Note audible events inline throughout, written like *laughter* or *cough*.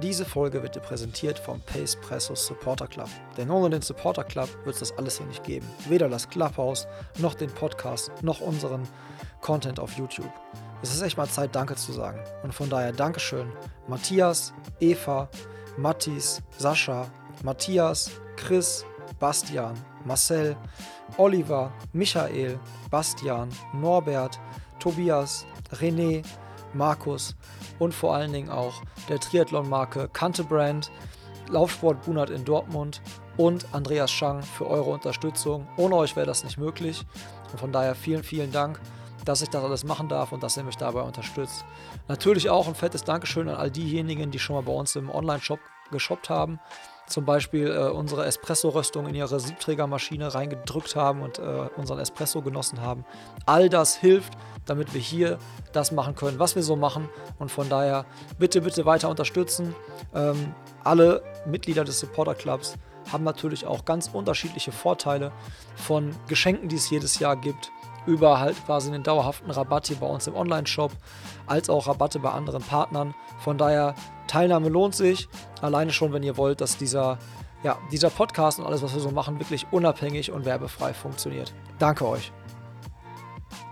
Diese Folge wird dir präsentiert vom Pace Pressos Supporter Club. Denn ohne den Supporter Club wird es das alles hier nicht geben. Weder das Clubhouse, noch den Podcast, noch unseren Content auf YouTube. Es ist echt mal Zeit, Danke zu sagen. Und von daher Dankeschön. Matthias, Eva, Mattis, Sascha, Matthias, Chris, Bastian, Marcel, Oliver, Michael, Bastian, Norbert, Tobias, René, Markus und vor allen Dingen auch der Triathlon-Marke Kante Brand, Laufsport Bunert in Dortmund und Andreas Schang für eure Unterstützung. Ohne euch wäre das nicht möglich. Und von daher vielen, vielen Dank, dass ich das alles machen darf und dass ihr mich dabei unterstützt. Natürlich auch ein fettes Dankeschön an all diejenigen, die schon mal bei uns im Online-Shop geshoppt haben zum Beispiel äh, unsere Espresso-Röstung in ihre Siebträgermaschine reingedrückt haben und äh, unseren Espresso genossen haben. All das hilft, damit wir hier das machen können, was wir so machen. Und von daher bitte, bitte weiter unterstützen. Ähm, alle Mitglieder des Supporter Clubs haben natürlich auch ganz unterschiedliche Vorteile von Geschenken, die es jedes Jahr gibt, über halt quasi einen dauerhaften Rabatt hier bei uns im Online-Shop, als auch Rabatte bei anderen Partnern. Von daher Teilnahme lohnt sich. Alleine schon, wenn ihr wollt, dass dieser, ja, dieser Podcast und alles, was wir so machen, wirklich unabhängig und werbefrei funktioniert. Danke euch.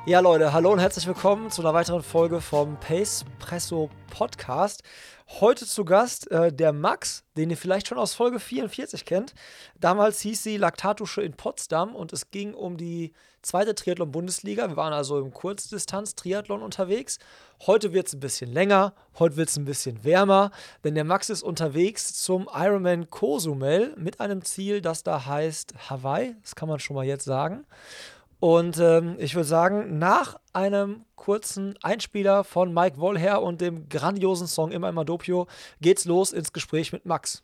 Ja, Leute, hallo und herzlich willkommen zu einer weiteren Folge vom Pace Presso Podcast. Heute zu Gast äh, der Max, den ihr vielleicht schon aus Folge 44 kennt. Damals hieß sie Laktatusche in Potsdam und es ging um die zweite Triathlon-Bundesliga. Wir waren also im Kurzdistanz-Triathlon unterwegs. Heute wird es ein bisschen länger, heute wird es ein bisschen wärmer, denn der Max ist unterwegs zum Ironman Cozumel mit einem Ziel, das da heißt Hawaii. Das kann man schon mal jetzt sagen. Und ähm, ich würde sagen, nach einem kurzen Einspieler von Mike Wollher und dem grandiosen Song Immer immer Dopio geht's los ins Gespräch mit Max.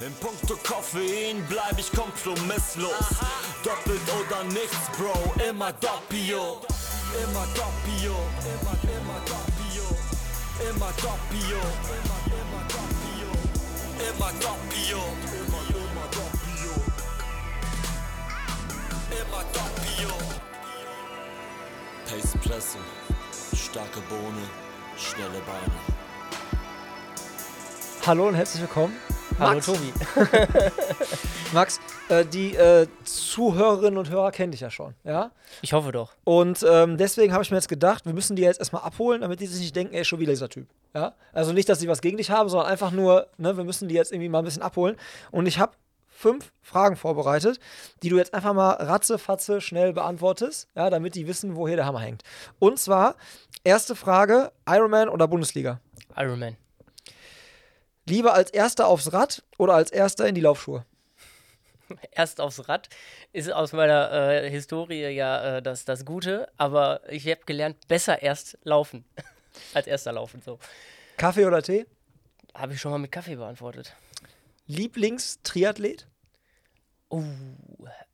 In puncto Koffein bleib ich kompromisslos. Doppelt oder nichts, Bro, immer Doppio. Immer Doppio, immer, immer Doppio. Immer Doppio, immer, immer Doppio. Immer Doppio, immer, immer Doppio. Immer Doppio. Pace Presse, starke Bohne, schnelle Beine. Hallo und herzlich willkommen Hallo Tobi. *laughs* Max, äh, die äh, Zuhörerinnen und Hörer kennen dich ja schon, ja? Ich hoffe doch. Und ähm, deswegen habe ich mir jetzt gedacht, wir müssen die jetzt erstmal abholen, damit die sich nicht denken, ey, schon wieder dieser Typ. Ja? Also nicht, dass sie was gegen dich haben, sondern einfach nur, ne, wir müssen die jetzt irgendwie mal ein bisschen abholen. Und ich habe fünf Fragen vorbereitet, die du jetzt einfach mal ratzefatze schnell beantwortest, ja, damit die wissen, wo hier der Hammer hängt. Und zwar, erste Frage, Ironman oder Bundesliga? Ironman. Lieber als Erster aufs Rad oder als Erster in die Laufschuhe? *laughs* Erst aufs Rad ist aus meiner äh, Historie ja äh, das, das Gute, aber ich habe gelernt, besser erst laufen *laughs* als Erster laufen. So. Kaffee oder Tee? Habe ich schon mal mit Kaffee beantwortet. Lieblingstriathlet? Uh,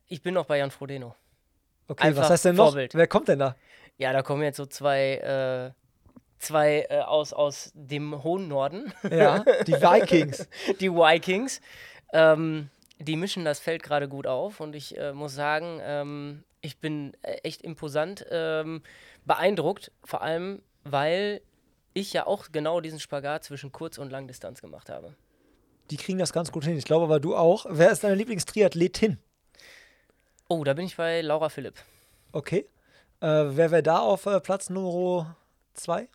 ich bin noch bei Jan Frodeno. Okay, Einfach was heißt denn noch? Vorbild. Wer kommt denn da? Ja, da kommen jetzt so zwei äh, zwei äh, aus, aus dem hohen Norden. Ja, die *laughs* Vikings. die Vikings. Ähm, die mischen das Feld gerade gut auf und ich äh, muss sagen, ähm, ich bin äh, echt imposant ähm, beeindruckt, vor allem, weil ich ja auch genau diesen Spagat zwischen Kurz- und Langdistanz gemacht habe. Die kriegen das ganz gut hin. Ich glaube aber du auch. Wer ist deine Lieblingstriathletin? Oh, da bin ich bei Laura Philipp. Okay. Äh, wer wäre da auf äh, Platz Nummer zwei?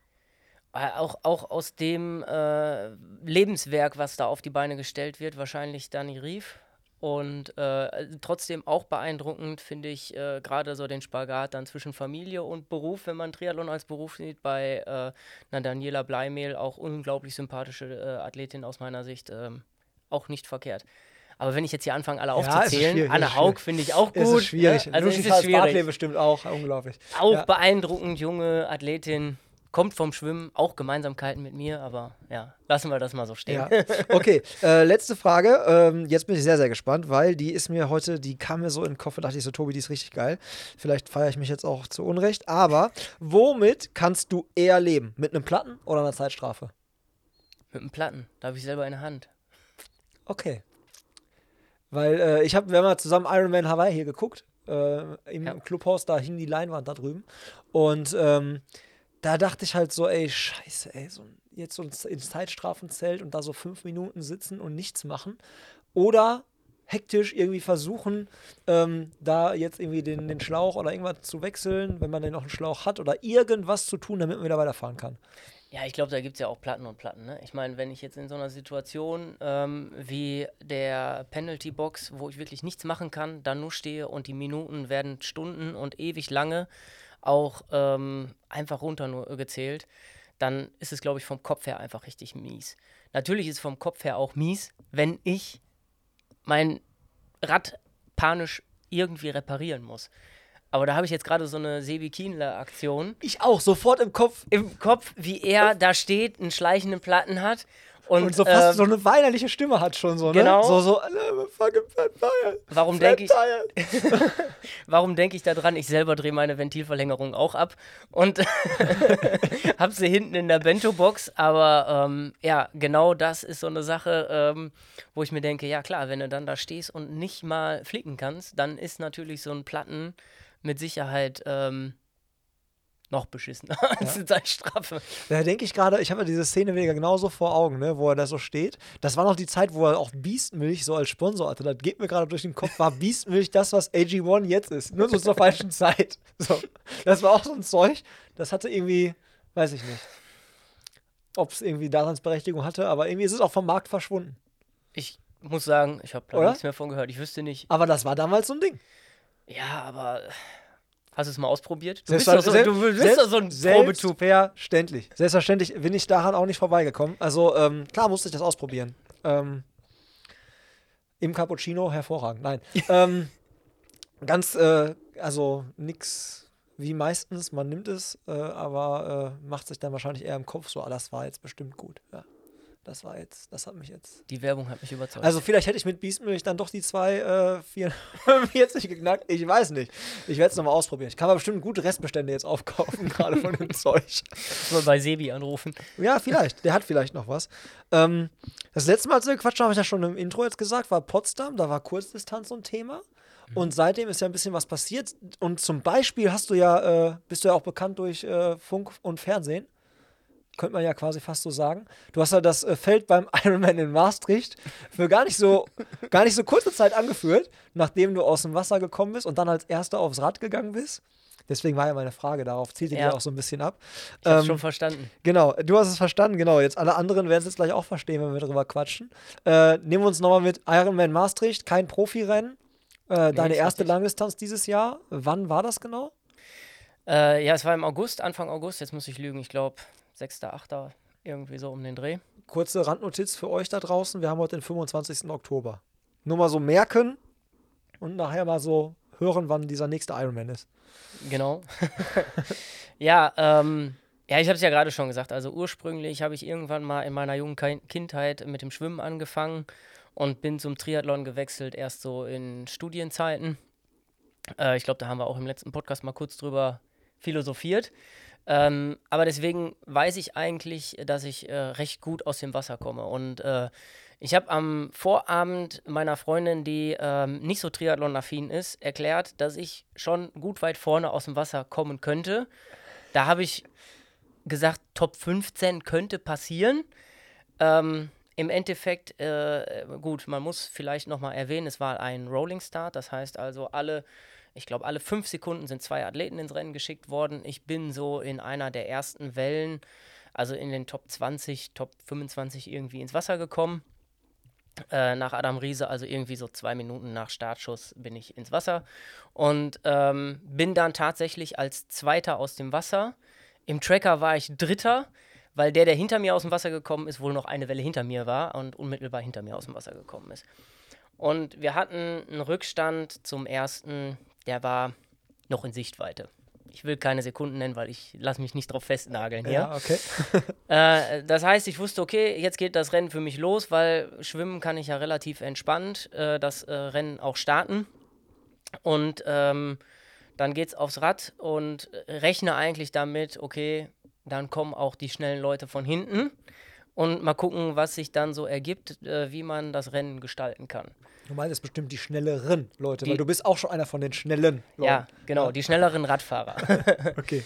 Äh, auch, auch aus dem äh, Lebenswerk, was da auf die Beine gestellt wird, wahrscheinlich Dani Rief. Und äh, trotzdem auch beeindruckend finde ich äh, gerade so den Spagat dann zwischen Familie und Beruf, wenn man Triathlon als Beruf sieht, bei äh, na, Daniela Bleimehl, auch unglaublich sympathische äh, Athletin aus meiner Sicht, ähm, auch nicht verkehrt. Aber wenn ich jetzt hier anfange, alle aufzuzählen, ja, Anne Haug finde ich auch gut. Es ist schwierig. Ja, also Lucy ist schwierig. Bestimmt auch, unglaublich. Auch ja. beeindruckend, junge Athletin kommt vom Schwimmen, auch Gemeinsamkeiten mit mir, aber ja, lassen wir das mal so stehen. Ja. Okay, äh, letzte Frage. Ähm, jetzt bin ich sehr, sehr gespannt, weil die ist mir heute, die kam mir so in den Kopf, da dachte ich so, Tobi, die ist richtig geil. Vielleicht feiere ich mich jetzt auch zu Unrecht, aber womit kannst du eher leben? Mit einem Platten oder einer Zeitstrafe? Mit einem Platten, da habe ich selber in der Hand. Okay. Weil äh, ich habe, wir haben ja zusammen Ironman Hawaii hier geguckt, äh, im ja. Clubhaus, da hing die Leinwand da drüben. Und ähm, da dachte ich halt so, ey, scheiße, ey, so jetzt so ins ins Zeitstrafenzelt und da so fünf Minuten sitzen und nichts machen. Oder hektisch irgendwie versuchen, ähm, da jetzt irgendwie den, den Schlauch oder irgendwas zu wechseln, wenn man denn noch einen Schlauch hat, oder irgendwas zu tun, damit man wieder weiterfahren kann. Ja, ich glaube, da gibt es ja auch Platten und Platten. Ne? Ich meine, wenn ich jetzt in so einer Situation ähm, wie der Penalty Box, wo ich wirklich nichts machen kann, da nur stehe und die Minuten werden Stunden und ewig lange auch ähm, einfach runter nur gezählt, dann ist es, glaube ich, vom Kopf her einfach richtig mies. Natürlich ist es vom Kopf her auch mies, wenn ich mein Rad panisch irgendwie reparieren muss. Aber da habe ich jetzt gerade so eine Sebi Kienler-Aktion Ich auch, sofort im Kopf. im Kopf, wie er da steht, einen schleichenden Platten hat und, Und so fast ähm, so eine weinerliche Stimme hat schon so, ne? genau. So, so, "I'm fucking fat tired. warum denke ich, tired." *laughs* warum denke ich da dran? Ich selber drehe meine Ventilverlängerung auch ab und *laughs* habe sie hinten in der Bento-Box. Aber ähm, ja, genau das ist so eine Sache, ähm, wo ich mir denke, ja klar, wenn du dann da stehst und nicht mal flicken kannst, dann ist natürlich so ein Platten mit Sicherheit ähm, noch beschissener als *laughs* eine Zeitstrafe. Da denke ich gerade, ich habe ja diese Szene wieder genauso vor Augen, ne, wo er da so steht. Das war noch die Zeit, wo er auch Biestmilch so als Sponsor hatte. Das geht mir gerade durch den Kopf. War Biestmilch das, was AG1 jetzt ist? Nur so zur *laughs* falschen Zeit. So. Das war auch so ein Zeug. Das hatte irgendwie, weiß ich nicht, ob es irgendwie Daseinsberechtigung hatte, aber irgendwie ist es auch vom Markt verschwunden. Ich muss sagen, ich habe da nichts mehr von gehört. Ich wüsste nicht. Aber das war damals so ein Ding. Ja, aber hast du es mal ausprobiert? Du bist doch so, du bist selbst- doch so ein Probetyp. Selbstverständlich. Selbstverständlich bin ich daran auch nicht vorbeigekommen. Also, ähm, klar musste ich das ausprobieren. Ähm, Im Cappuccino hervorragend. Nein. *laughs* ähm, ganz, äh, also nix wie meistens, man nimmt es, äh, aber äh, macht sich dann wahrscheinlich eher im Kopf so, ah, das war jetzt bestimmt gut. Ja. Das war jetzt, das hat mich jetzt. Die Werbung hat mich überzeugt. Also vielleicht hätte ich mit Biestmilch dann doch die zwei äh, 44 *laughs* geknackt. Ich weiß nicht. Ich werde es nochmal ausprobieren. Ich kann aber bestimmt gute Restbestände jetzt aufkaufen, *laughs* gerade von dem Zeug. Mal bei Sebi anrufen. Ja, vielleicht. Der hat vielleicht noch was. Ähm, das letzte Mal, als wir gequatscht haben, habe ich ja schon im Intro jetzt gesagt, war Potsdam. Da war Kurzdistanz so ein Thema. Und seitdem ist ja ein bisschen was passiert. Und zum Beispiel hast du ja, äh, bist du ja auch bekannt durch äh, Funk und Fernsehen. Könnte man ja quasi fast so sagen. Du hast ja das äh, Feld beim *laughs* Ironman in Maastricht für gar nicht so, gar nicht so kurze Zeit angeführt, nachdem du aus dem Wasser gekommen bist und dann als Erster aufs Rad gegangen bist. Deswegen war ja meine Frage darauf, zielte die Ja. ja auch so ein bisschen ab. Ich hab's Ähm, schon verstanden. Genau, du hast es verstanden, genau. Jetzt alle anderen werden es jetzt gleich auch verstehen, wenn wir drüber quatschen. Äh, nehmen wir uns nochmal mit Ironman Maastricht, kein Profirennen. Äh, deine ist erste. Langdistanz dieses Jahr. Wann war das genau? Äh, ja, es war im August, Anfang August, jetzt muss ich lügen, ich glaube 6., 8., irgendwie so um den Dreh. Kurze Randnotiz für euch da draußen. Wir haben heute den 25. Oktober. Nur mal so merken und nachher mal so hören, wann dieser nächste Ironman ist. Genau. *laughs* ja, ähm, ja, ich habe es ja gerade schon gesagt. Also ursprünglich habe ich irgendwann mal in meiner jungen Ki- Kindheit mit dem Schwimmen angefangen und bin zum Triathlon gewechselt, erst so in Studienzeiten. Äh, ich glaube, da haben wir auch im letzten Podcast mal kurz drüber philosophiert. Ähm, aber deswegen weiß ich eigentlich, dass ich äh, recht gut aus dem Wasser komme. Und äh, ich habe am Vorabend meiner Freundin, die ähm, nicht so triathlon-affin ist, erklärt, dass ich schon gut weit vorne aus dem Wasser kommen könnte. Da habe ich gesagt, Top 15 könnte passieren. Ähm, Im Endeffekt, äh, gut, man muss vielleicht nochmal erwähnen, es war ein Rolling Start, das heißt also alle, ich glaube, alle fünf Sekunden sind zwei Athleten ins Rennen geschickt worden. Ich bin so in einer der ersten Wellen, also in den Top 20, Top 25 irgendwie ins Wasser gekommen. Äh, nach Adam Riese, also irgendwie so zwei Minuten nach Startschuss, bin ich ins Wasser und ähm, bin dann tatsächlich als Zweiter aus dem Wasser. Im Tracker war ich Dritter, weil der, der hinter mir aus dem Wasser gekommen ist, wohl noch eine Welle hinter mir war und unmittelbar hinter mir aus dem Wasser gekommen ist. Und wir hatten einen Rückstand zum ersten, der war noch in Sichtweite. Ich will keine Sekunden nennen, weil ich lasse mich nicht drauf festnageln hier. okay. *laughs* Äh, das heißt, ich wusste, okay, jetzt geht das Rennen für mich los, weil schwimmen kann ich ja relativ entspannt äh, das äh, Rennen auch starten. Und ähm, dann geht's aufs Rad und rechne eigentlich damit, okay, dann kommen auch die schnellen Leute von hinten und mal gucken, was sich dann so ergibt, äh, wie man das Rennen gestalten kann. Du meinst bestimmt die schnelleren Leute, Die- weil du bist auch schon einer von den schnellen Leuten. Ja, genau, die schnelleren Radfahrer. *laughs* Okay.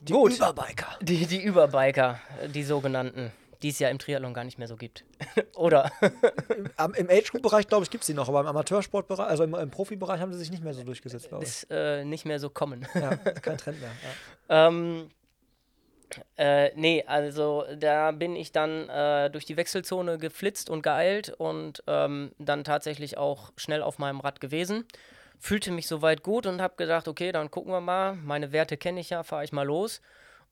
Die Gut. Überbiker. Die, die Überbiker, die sogenannten, die es ja im Triathlon gar nicht mehr so gibt. *laughs* Oder? *laughs* Am, Im Age-Group-Bereich, glaube ich, gibt es die noch, aber im Amateursportbereich, also im, im Profibereich haben sie sich nicht mehr so durchgesetzt, glaube ich. ist äh, nicht mehr so kommen. Ja, kein Trend mehr. Ja. Ähm, äh, nee, also da bin ich dann äh, durch die Wechselzone geflitzt und geeilt und ähm, dann tatsächlich auch schnell auf meinem Rad gewesen. Fühlte mich soweit gut und habe gedacht, okay, dann gucken wir mal. Meine Werte kenne ich ja, fahre ich mal los.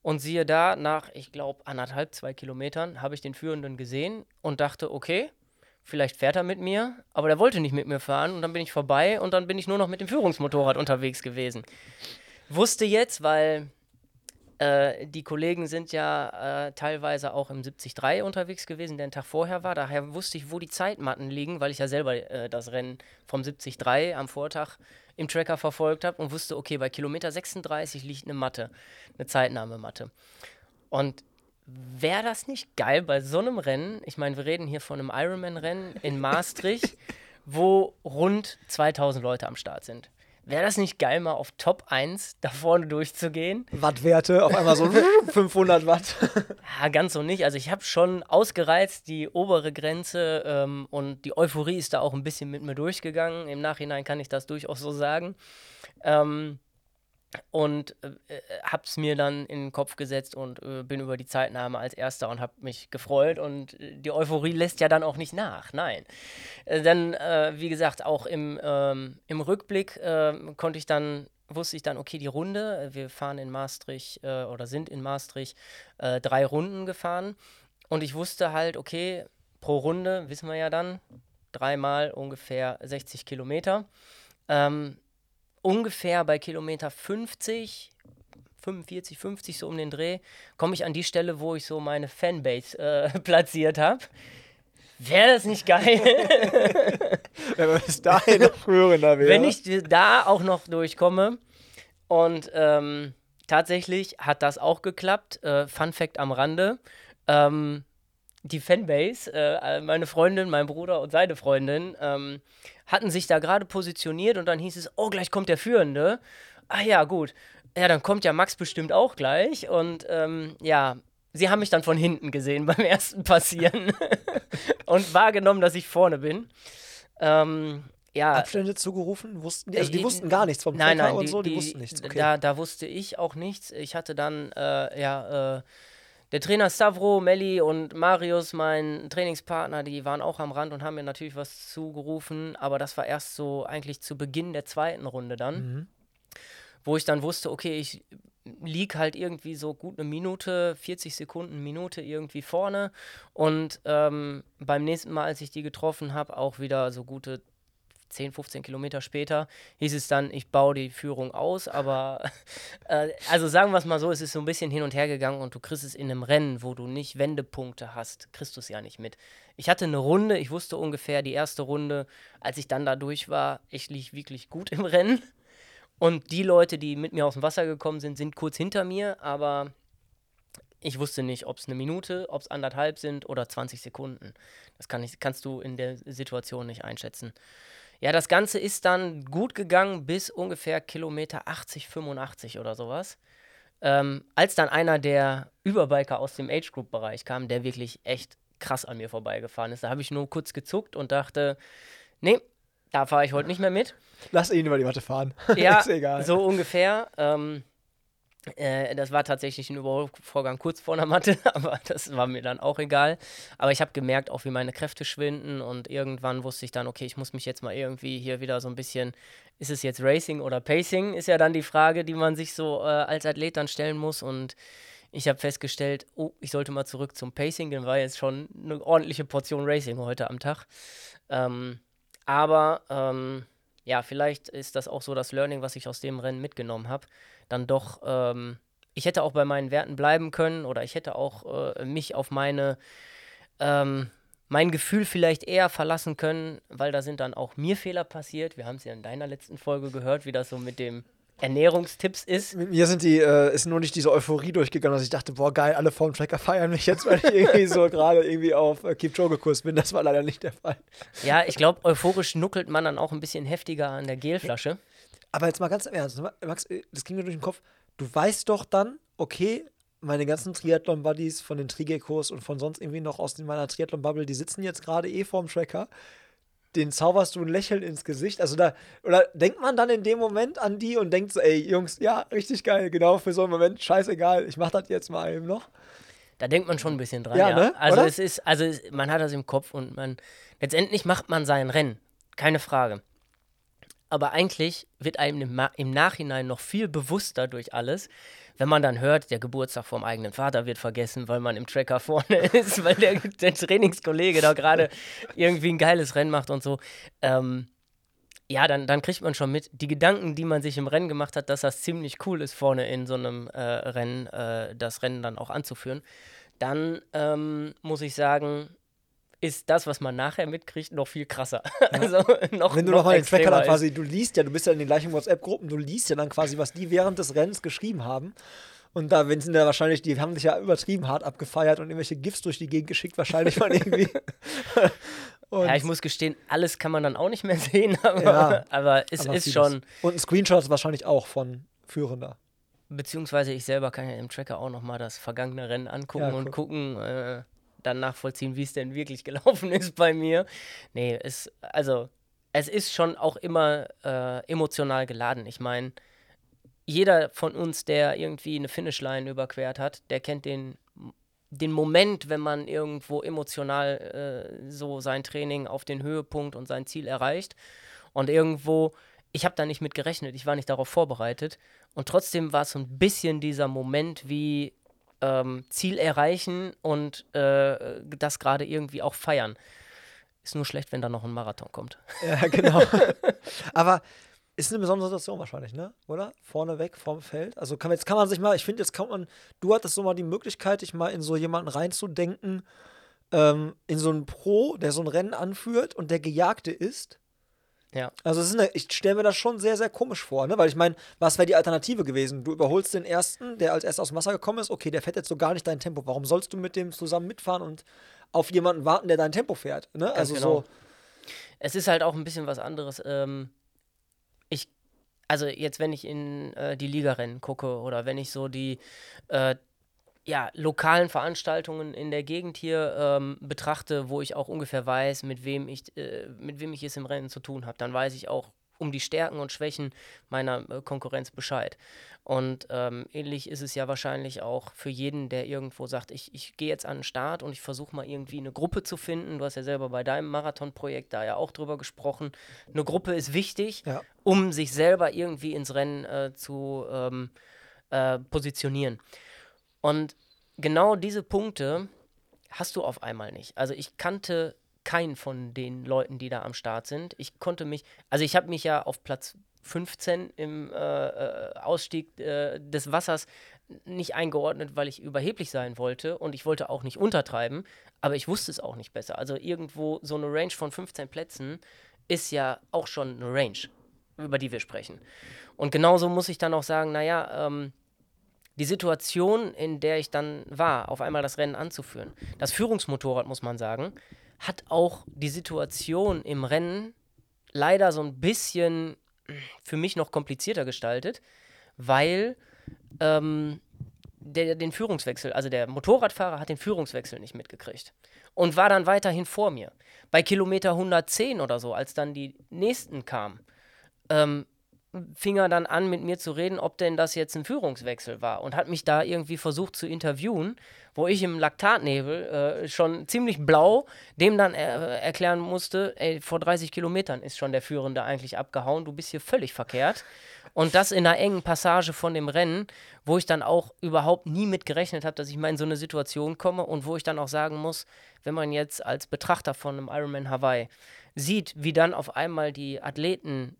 Und siehe da, nach, ich glaube, anderthalb, zwei Kilometern habe ich den Führenden gesehen und dachte, okay, vielleicht fährt er mit mir, aber der wollte nicht mit mir fahren und dann bin ich vorbei und dann bin ich nur noch mit dem Führungsmotorrad unterwegs gewesen. Wusste jetzt, weil äh, die Kollegen sind ja äh, teilweise auch im 73 unterwegs gewesen, der einen Tag vorher war. Daher wusste ich, wo die Zeitmatten liegen, weil ich ja selber äh, das Rennen vom 73 am Vortag im Tracker verfolgt habe und wusste, okay, bei Kilometer 36 liegt eine Matte, eine Zeitnahmematte. Und wäre das nicht geil bei so einem Rennen? Ich meine, wir reden hier von einem Ironman-Rennen in *laughs* Maastricht, wo rund 2000 Leute am Start sind. Wäre das nicht geil, mal auf Top 1 da vorne durchzugehen? Wattwerte, auf einmal so *laughs* 500 Watt. Ja, ganz so nicht. Also ich habe schon ausgereizt die obere Grenze ähm, und die Euphorie ist da auch ein bisschen mit mir durchgegangen. Im Nachhinein kann ich das durchaus so sagen. Ähm, und äh, habe es mir dann in den Kopf gesetzt und äh, bin über die Zeitnahme als Erster und habe mich gefreut und äh, die Euphorie lässt ja dann auch nicht nach, nein. Äh, dann, äh, wie gesagt, auch im, ähm, im Rückblick ähm, konnte ich dann, wusste ich dann, okay, die Runde, wir fahren in Maastricht oder sind in Maastricht drei Runden gefahren und ich wusste halt, okay, pro Runde, wissen wir ja dann, dreimal ungefähr 60 Kilometer. Ähm, ungefähr bei Kilometer 50, 45, 50 so um den Dreh, komme ich an die Stelle, wo ich so meine Fanbase äh, *laughs* platziert habe. Wäre das nicht geil? *laughs* Wenn wir bis dahin noch führender wäre. Wenn ich da auch noch durchkomme. Und ähm, tatsächlich hat das auch geklappt. Äh, Fun Fact am Rande. Ähm, die Fanbase, äh, meine Freundin, mein Bruder und seine Freundin, ähm, hatten sich da gerade positioniert und dann hieß es, oh, gleich kommt der Führende. Ah ja, gut. Ja, dann kommt ja Max bestimmt auch gleich. Und ähm, ja, sie haben mich dann von hinten gesehen *laughs* beim ersten Passieren *laughs* und wahrgenommen, dass ich vorne bin. Ähm, ja. Abstände zugerufen? Wussten die? Also die wussten gar nichts vom nein, nein, und die, so, die, die wussten nichts. Okay. Da, da wusste ich auch nichts. Ich hatte dann, äh, ja, äh, der Trainer Stavro, Melli und Marius, mein Trainingspartner, die waren auch am Rand und haben mir natürlich was zugerufen, aber das war erst so eigentlich zu Beginn der zweiten Runde dann, Mhm. wo ich dann wusste, okay, ich lieg halt irgendwie so gut eine Minute, 40 Sekunden, Minute irgendwie vorne und ähm, beim nächsten Mal, als ich die getroffen habe, auch wieder so gute 10, 15 Kilometer später hieß es dann, ich baue die Führung aus, aber *laughs* äh, also sagen wir es mal so, es ist so ein bisschen hin und her gegangen und du kriegst es in einem Rennen, wo du nicht Wendepunkte hast, kriegst du es ja nicht mit. Ich hatte eine Runde, ich wusste ungefähr die erste Runde, als ich dann da durch war, ich lieg wirklich gut im *laughs* Rennen und die Leute, die mit mir aus dem Wasser gekommen sind, sind kurz hinter mir, aber ich wusste nicht, ob es eine Minute, ob es anderthalb sind oder 20 Sekunden. Das kann ich, kannst du in der Situation nicht einschätzen. Ja, das Ganze ist dann gut gegangen bis ungefähr Kilometer 80, 85 oder sowas. Ähm, als dann einer der Überbiker aus dem Age Group Bereich kam, der wirklich echt krass an mir vorbeigefahren ist, da habe ich nur kurz gezuckt und dachte, nee, da fahre ich heute nicht mehr mit. Lass ihn über die Matte fahren. Ja, *laughs* ist egal. so ungefähr. Ähm, äh, das war tatsächlich ein Überholvorgang kurz vor der Matte, *laughs* aber das war mir dann auch egal. Aber ich habe gemerkt, auch wie meine Kräfte schwinden und irgendwann wusste ich dann, okay, ich muss mich jetzt mal irgendwie hier wieder so ein bisschen, ist es jetzt Racing oder Pacing, ist ja dann die Frage, die man sich so äh, als Athlet dann stellen muss und ich habe festgestellt, oh, ich sollte mal zurück zum Pacing, denn war jetzt schon eine ordentliche Portion Racing heute am Tag. Ähm, aber ähm, ja, vielleicht ist das auch so das Learning, was ich aus dem Rennen mitgenommen habe. Dann doch, ähm, ich hätte auch bei meinen Werten bleiben können oder ich hätte auch äh, mich auf meine, ähm, mein Gefühl vielleicht eher verlassen können, weil da sind dann auch mir Fehler passiert. Wir haben es ja in deiner letzten Folge gehört, wie das so mit dem Ernährungstipps ist. Mit mir sind die, äh, ist nur nicht diese Euphorie durchgegangen, dass ich dachte, boah, geil, alle vorm Tracker feiern mich jetzt, weil ich irgendwie so gerade irgendwie auf äh, Kipchoge-Kurs bin. Das war leider nicht der Fall. Ja, ich glaube, euphorisch nuckelt man dann auch ein bisschen heftiger an der Gelflasche. Aber jetzt mal ganz im Ernst? Max, äh, das ging mir durch den Kopf. du weißt doch dann, okay, meine ganzen Triathlon-Buddies von den Trigekos und von sonst irgendwie noch aus meiner Triathlon-Bubble, die sitzen jetzt gerade eh vorm Tracker. Den zauberst du ein Lächeln ins Gesicht. Also da, oder denkt man dann in dem Moment an die und denkt so, ey, Jungs, ja, richtig geil, genau für so einen Moment, scheißegal, ich mach das jetzt mal eben noch. Da denkt man schon ein bisschen dran, Ja, ja. ne? Also Oder? es ist, also man hat das im Kopf und man letztendlich macht man sein Rennen, keine Frage. Aber eigentlich wird einem im, Nachhinein noch viel bewusster durch alles, wenn man dann hört, der Geburtstag vom eigenen Vater wird vergessen, weil man im Tracker vorne *laughs* ist, weil der, der Trainingskollege da gerade irgendwie ein geiles Rennen macht und so. Ähm, ja, dann, dann kriegt man schon mit, die Gedanken, die man sich im Rennen gemacht hat, dass das ziemlich cool ist, vorne in so einem äh, Rennen äh, das Rennen dann auch anzuführen. Dann ähm, muss ich sagen, ist das, was man nachher mitkriegt, noch viel krasser. *laughs* also noch, Wenn du noch noch mal den Tracker dann ist. quasi, du liest ja, du bist ja in den gleichen WhatsApp-Gruppen, du liest ja dann quasi, was die während des Rennens geschrieben haben. Und da wenn sind ja wahrscheinlich, die haben sich ja übertrieben hart abgefeiert und irgendwelche GIFs durch die Gegend geschickt, wahrscheinlich mal irgendwie. *laughs* und, Ja, ich muss gestehen, alles kann man dann auch nicht mehr *laughs* sehen, aber, Ja, aber es aber ist schon, Und ein Screenshot wahrscheinlich auch von Führender. beziehungsweise ich selber kann ja im Tracker auch nochmal das vergangene Rennen angucken Ja, und cool. gucken, äh, dann nachvollziehen, wie es denn wirklich *laughs* gelaufen ist bei mir. Nee, es, also, es ist schon auch immer äh, emotional geladen. Ich meine, jeder von uns, der irgendwie eine Finishline überquert hat, der kennt den, den Moment, wenn man irgendwo emotional äh, so sein Training auf den Höhepunkt und sein Ziel erreicht. Und irgendwo, ich habe da nicht mit gerechnet, ich war nicht darauf vorbereitet. Und trotzdem war es so ein bisschen dieser Moment wie ähm, Ziel erreichen und äh, das gerade irgendwie auch feiern. Ist nur schlecht, wenn da noch ein Marathon kommt. Ja, *laughs* genau. Aber ist eine besondere Situation wahrscheinlich, ne? Oder? Vorne weg vom Feld. Also kann, jetzt kann man sich mal, ich finde, jetzt kann man, du hattest so mal die Möglichkeit, dich mal in so jemanden reinzudenken, ähm, in so einen Pro, der so ein Rennen anführt und der Gejagte ist. Ja. Also eine, ich stelle mir das schon sehr, sehr komisch vor, ne? Weil ich meine, was wäre die Alternative gewesen? Du überholst den ersten, der als erster aus dem Wasser gekommen ist, okay, der fährt jetzt so gar nicht dein Tempo. Warum sollst du mit dem zusammen mitfahren und auf jemanden warten, der dein Tempo fährt? Ne? Also genau. so. Es ist halt auch ein bisschen was anderes. Ähm, ich, also jetzt, wenn ich in äh, die Ligarennen gucke oder wenn ich so die äh, ja, lokalen Veranstaltungen in der Gegend hier ähm, betrachte, wo ich auch ungefähr weiß, mit wem ich, äh, mit wem ich es im Rennen zu tun habe, dann weiß ich auch um die Stärken und Schwächen meiner äh, Konkurrenz Bescheid. Und ähm, ähnlich ist es ja wahrscheinlich auch für jeden, der irgendwo sagt, ich, ich gehe jetzt an den Start und ich versuche mal irgendwie eine Gruppe zu finden. Du hast ja selber bei deinem Marathonprojekt da ja auch drüber gesprochen. Eine Gruppe ist wichtig, Ja. um sich selber irgendwie ins Rennen äh, zu ähm, äh, positionieren. Und genau diese Punkte hast du auf einmal nicht. Also ich kannte keinen von den Leuten, die da am Start sind. Ich konnte mich, also ich habe mich ja auf Platz 15 im äh, äh, Ausstieg äh, des Wassers nicht eingeordnet, weil ich überheblich sein wollte und ich wollte auch nicht untertreiben, aber ich wusste es auch nicht besser. Also irgendwo so eine Range von 15 Plätzen ist ja auch schon eine Range, über die wir sprechen. Und genauso muss ich dann auch sagen, naja, ähm, die Situation, in der ich dann war, auf einmal das Rennen anzuführen. Das Führungsmotorrad, muss man sagen, hat auch die Situation im Rennen leider so ein bisschen für mich noch komplizierter gestaltet, weil ähm, der den Führungswechsel, also der Motorradfahrer hat den Führungswechsel nicht mitgekriegt und war dann weiterhin vor mir. Bei Kilometer 110 oder so, als dann die nächsten kamen, ähm, fing er dann an, mit mir zu reden, ob denn das jetzt ein Führungswechsel war und hat mich da irgendwie versucht zu interviewen, wo ich im Laktatnebel äh, schon ziemlich blau dem dann äh, erklären musste, ey, vor 30 Kilometern ist schon der Führende eigentlich abgehauen, du bist hier völlig verkehrt. Und das in einer engen Passage von dem Rennen, wo ich dann auch überhaupt nie mit gerechnet habe, dass ich mal in so eine Situation komme und wo ich dann auch sagen muss, wenn man jetzt als Betrachter von einem Ironman Hawaii sieht, wie dann auf einmal die Athleten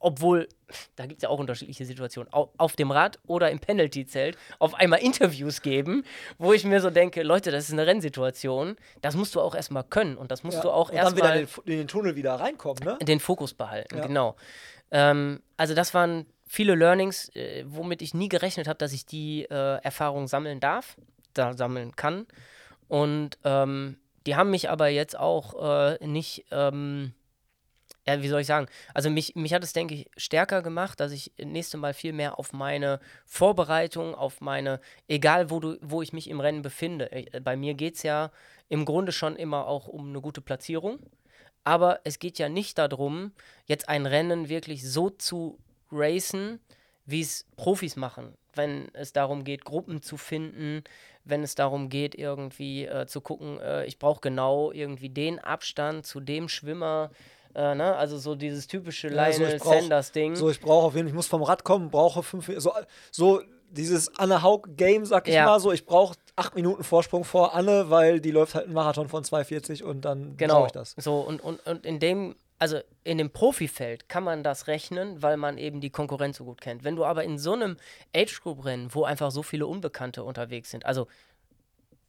obwohl, da gibt es ja auch unterschiedliche Situationen, au auf dem Rad oder im Penalty-Zelt auf einmal Interviews geben, wo ich mir so denke, Leute, das ist eine Rennsituation, das musst du auch erstmal können und das musst Ja. du auch und dann wieder erstmal in den, den Tunnel wieder reinkommen, ne? den Fokus behalten, Ja. genau. Ähm, also das waren viele Learnings, äh, womit ich nie gerechnet habe, dass ich die äh, Erfahrung sammeln darf, da sammeln kann. Und ähm, die haben mich aber jetzt auch äh, nicht ähm, ja, wie soll ich sagen? Also mich, mich hat es, denke ich, stärker gemacht, dass ich nächste Mal viel mehr auf meine Vorbereitung, auf meine, egal wo du, wo ich mich im Rennen befinde. Äh, bei mir geht es ja im Grunde schon immer auch um eine gute Platzierung. Aber es geht ja nicht darum, jetzt ein Rennen wirklich so zu racen, wie es Profis machen. Wenn es darum geht, Gruppen zu finden, wenn es darum geht, irgendwie äh, zu gucken, äh, ich brauche genau irgendwie den Abstand zu dem Schwimmer, äh, ne? Also so dieses typische ja, Lionel so Sanders-Ding. So, ich brauche auf jeden Fall, ich muss vom Rad kommen, brauche fünf, so, so dieses Anne Haug-Game, sag ich ja. mal so, ich brauche acht Minuten Vorsprung vor Anne, weil die läuft halt einen Marathon von 2,40 und dann genau. brauche ich das. So, und, und, und in dem, also in dem Profifeld kann man das rechnen, weil man eben die Konkurrenz so gut kennt. Wenn du aber in so einem Age-Group-Rennen, wo einfach so viele Unbekannte unterwegs sind, also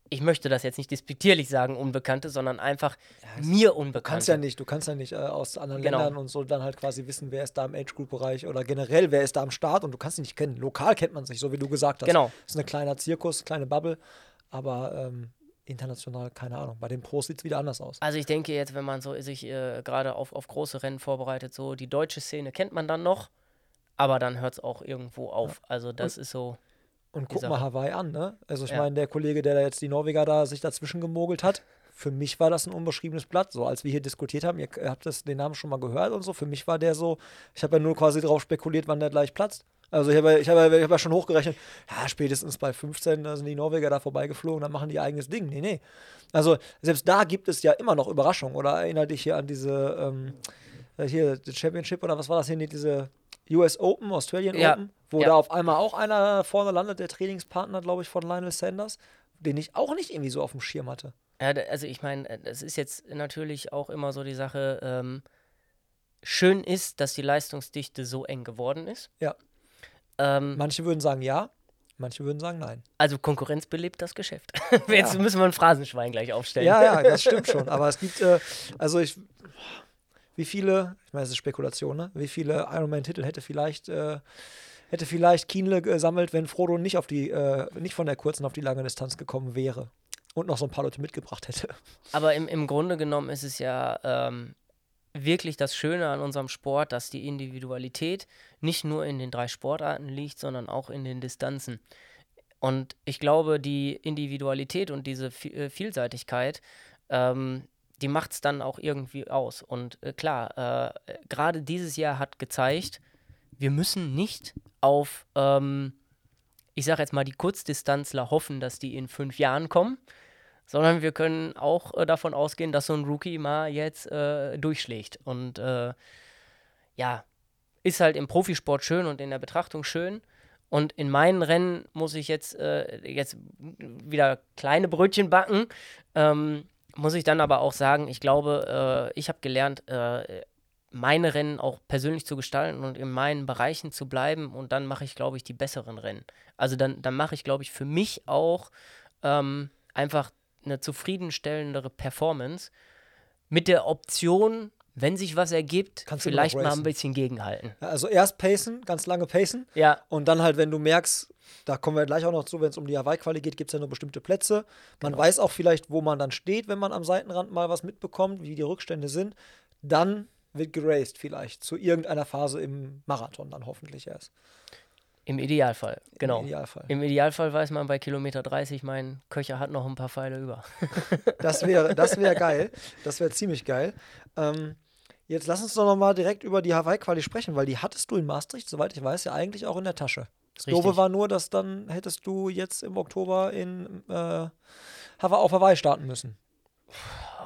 ich möchte das jetzt nicht despektierlich sagen, Unbekannte, sondern einfach ja, mir Unbekannte. Du kannst ja nicht, du kannst ja nicht äh, aus anderen genau. Ländern und so dann halt quasi wissen, wer ist da im Age-Group-Bereich oder generell, wer ist da am Start und du kannst ihn nicht kennen. Lokal kennt man sich, so wie du gesagt hast. Genau. Das ist ein kleiner Zirkus, kleine Bubble, aber ähm, international, keine Ahnung. Bei den Pros sieht es wieder anders aus. Also ich denke jetzt, wenn man so sich äh, gerade auf, auf große Rennen vorbereitet, so die deutsche Szene kennt man dann noch, aber dann hört es auch irgendwo auf. Ja. Also das und ist so. Und guck mal Hawaii an, ne? Also ich ja. meine, der Kollege, der da jetzt die Norweger da sich dazwischen gemogelt hat, für mich war das ein unbeschriebenes Blatt. So, als wir hier diskutiert haben, ihr habt das, den Namen schon mal gehört und so, für mich war der so, ich habe ja nur quasi darauf spekuliert, wann der gleich platzt. Also ich habe ich hab, ich hab ja schon hochgerechnet, ja, spätestens bei 15 da sind die Norweger da vorbeigeflogen, dann machen die ihr eigenes Ding. Nee, nee. Also selbst da gibt es ja immer noch Überraschungen. Oder erinnere dich hier an diese, ähm, hier, die Championship oder was war das hier, diese US Open, Australian ja. Open, wo ja. da auf einmal auch einer vorne landet, der Trainingspartner, glaube ich, von Lionel Sanders, den ich auch nicht irgendwie so auf dem Schirm hatte. Ja, also ich meine, äh, das ist jetzt natürlich auch immer so die Sache, ähm, schön ist, dass die Leistungsdichte so eng geworden ist. Ja. Ähm, manche würden sagen ja, manche würden sagen nein. Also Konkurrenz belebt das Geschäft. *laughs* Jetzt ja. müssen wir ein Phrasenschwein gleich aufstellen. Ja, ja, das stimmt schon. Aber es gibt, äh, also ich, wie viele, ich meine, es ist Spekulation, ne? Wie viele Ironman-Titel hätte vielleicht, äh, hätte vielleicht Kienle gesammelt, wenn Frodo nicht auf die, äh, nicht von der kurzen auf die lange Distanz gekommen wäre und noch so ein paar Leute mitgebracht hätte. *laughs* Aber im, im Grunde genommen ist es ja ähm, wirklich das Schöne an unserem Sport, dass die Individualität nicht nur in den drei Sportarten liegt, sondern auch in den Distanzen. Und ich glaube, die Individualität und diese äh, Vielseitigkeit ähm, die macht es dann auch irgendwie aus. Und äh, klar, äh, gerade dieses Jahr hat gezeigt, wir müssen nicht auf, ähm, ich sage jetzt mal, die Kurzdistanzler hoffen, dass die in fünf Jahren kommen, sondern wir können auch äh, davon ausgehen, dass so ein Rookie mal jetzt äh, durchschlägt. Und äh, ja, ist halt im Profisport schön und in der Betrachtung schön. Und in meinen Rennen muss ich jetzt, äh, jetzt wieder kleine Brötchen backen. Ähm, muss ich dann aber auch sagen, ich glaube, äh, ich habe gelernt, äh, meine Rennen auch persönlich zu gestalten und in meinen Bereichen zu bleiben und dann mache ich, glaube ich, die besseren Rennen. Also dann, dann mache ich, glaube ich, für mich auch ähm, einfach eine zufriedenstellendere Performance mit der Option, wenn sich was ergibt, Kannst vielleicht mal ein bisschen gegenhalten. Ja, also erst pacen, ganz lange pacen. Ja. Und dann halt, wenn du merkst, da kommen wir gleich auch noch zu, wenn es um die Hawaii-Quali geht, gibt es ja nur bestimmte Plätze. Man genau. weiß auch vielleicht, wo man dann steht, wenn man am Seitenrand mal was mitbekommt, wie die Rückstände sind. Dann wird geraced vielleicht zu irgendeiner Phase im Marathon dann hoffentlich erst. Im Idealfall, genau. Im Idealfall. Im Idealfall weiß man bei Kilometer 30, mein Köcher hat noch ein paar Pfeile über. *laughs* das wäre das wär geil. Das wäre ziemlich geil. Ähm, Jetzt lass uns doch nochmal direkt über die Hawaii-Quali sprechen, weil die hattest du in Maastricht, soweit ich weiß, ja eigentlich auch in der Tasche. Das Richtig. Doofe war nur, dass dann hättest du jetzt im Oktober in äh, auf Hawaii starten müssen.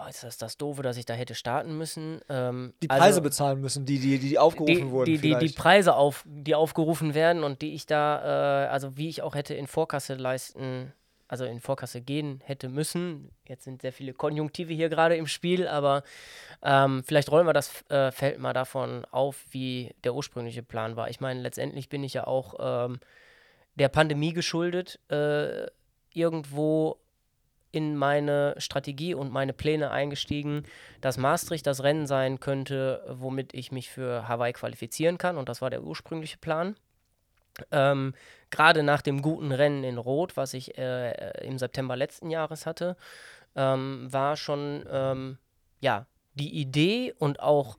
Ist das das Doofe, dass ich da hätte starten müssen? Ähm, die Preise also, bezahlen müssen, die, die, die aufgerufen die, wurden. Die, die, die, Preise, auf, die aufgerufen werden und die ich da, äh, also wie ich auch hätte in Vorkasse leisten also in Vorkasse gehen hätte müssen. Jetzt sind sehr viele Konjunktive hier gerade im Spiel, aber ähm, vielleicht rollen wir das äh, Feld mal davon auf, wie der ursprüngliche Plan war. Ich meine, letztendlich bin ich ja auch ähm, der Pandemie geschuldet, äh, irgendwo in meine Strategie und meine Pläne eingestiegen, dass Maastricht das Rennen sein könnte, womit ich mich für Hawaii qualifizieren kann. Und das war der ursprüngliche Plan. Ähm, Gerade nach dem guten Rennen in Rot, was ich äh, im September letzten Jahres hatte, ähm, war schon ähm, ja, die Idee und auch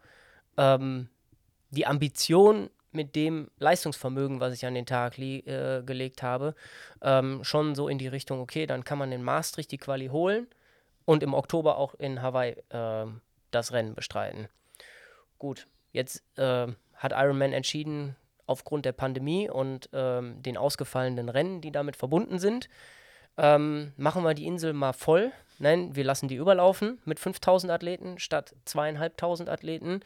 ähm, die Ambition mit dem Leistungsvermögen, was ich an den Tag äh, gelegt habe, ähm, schon so in die Richtung, okay, dann kann man in Maastricht die Quali holen und im Oktober auch in Hawaii äh, das Rennen bestreiten. Gut, jetzt äh, hat Ironman entschieden, aufgrund der Pandemie und ähm, den ausgefallenen Rennen, die damit verbunden sind, ähm, machen wir die Insel mal voll. Nein, wir lassen die überlaufen mit 5000 Athleten statt zweieinhalbtausend Athleten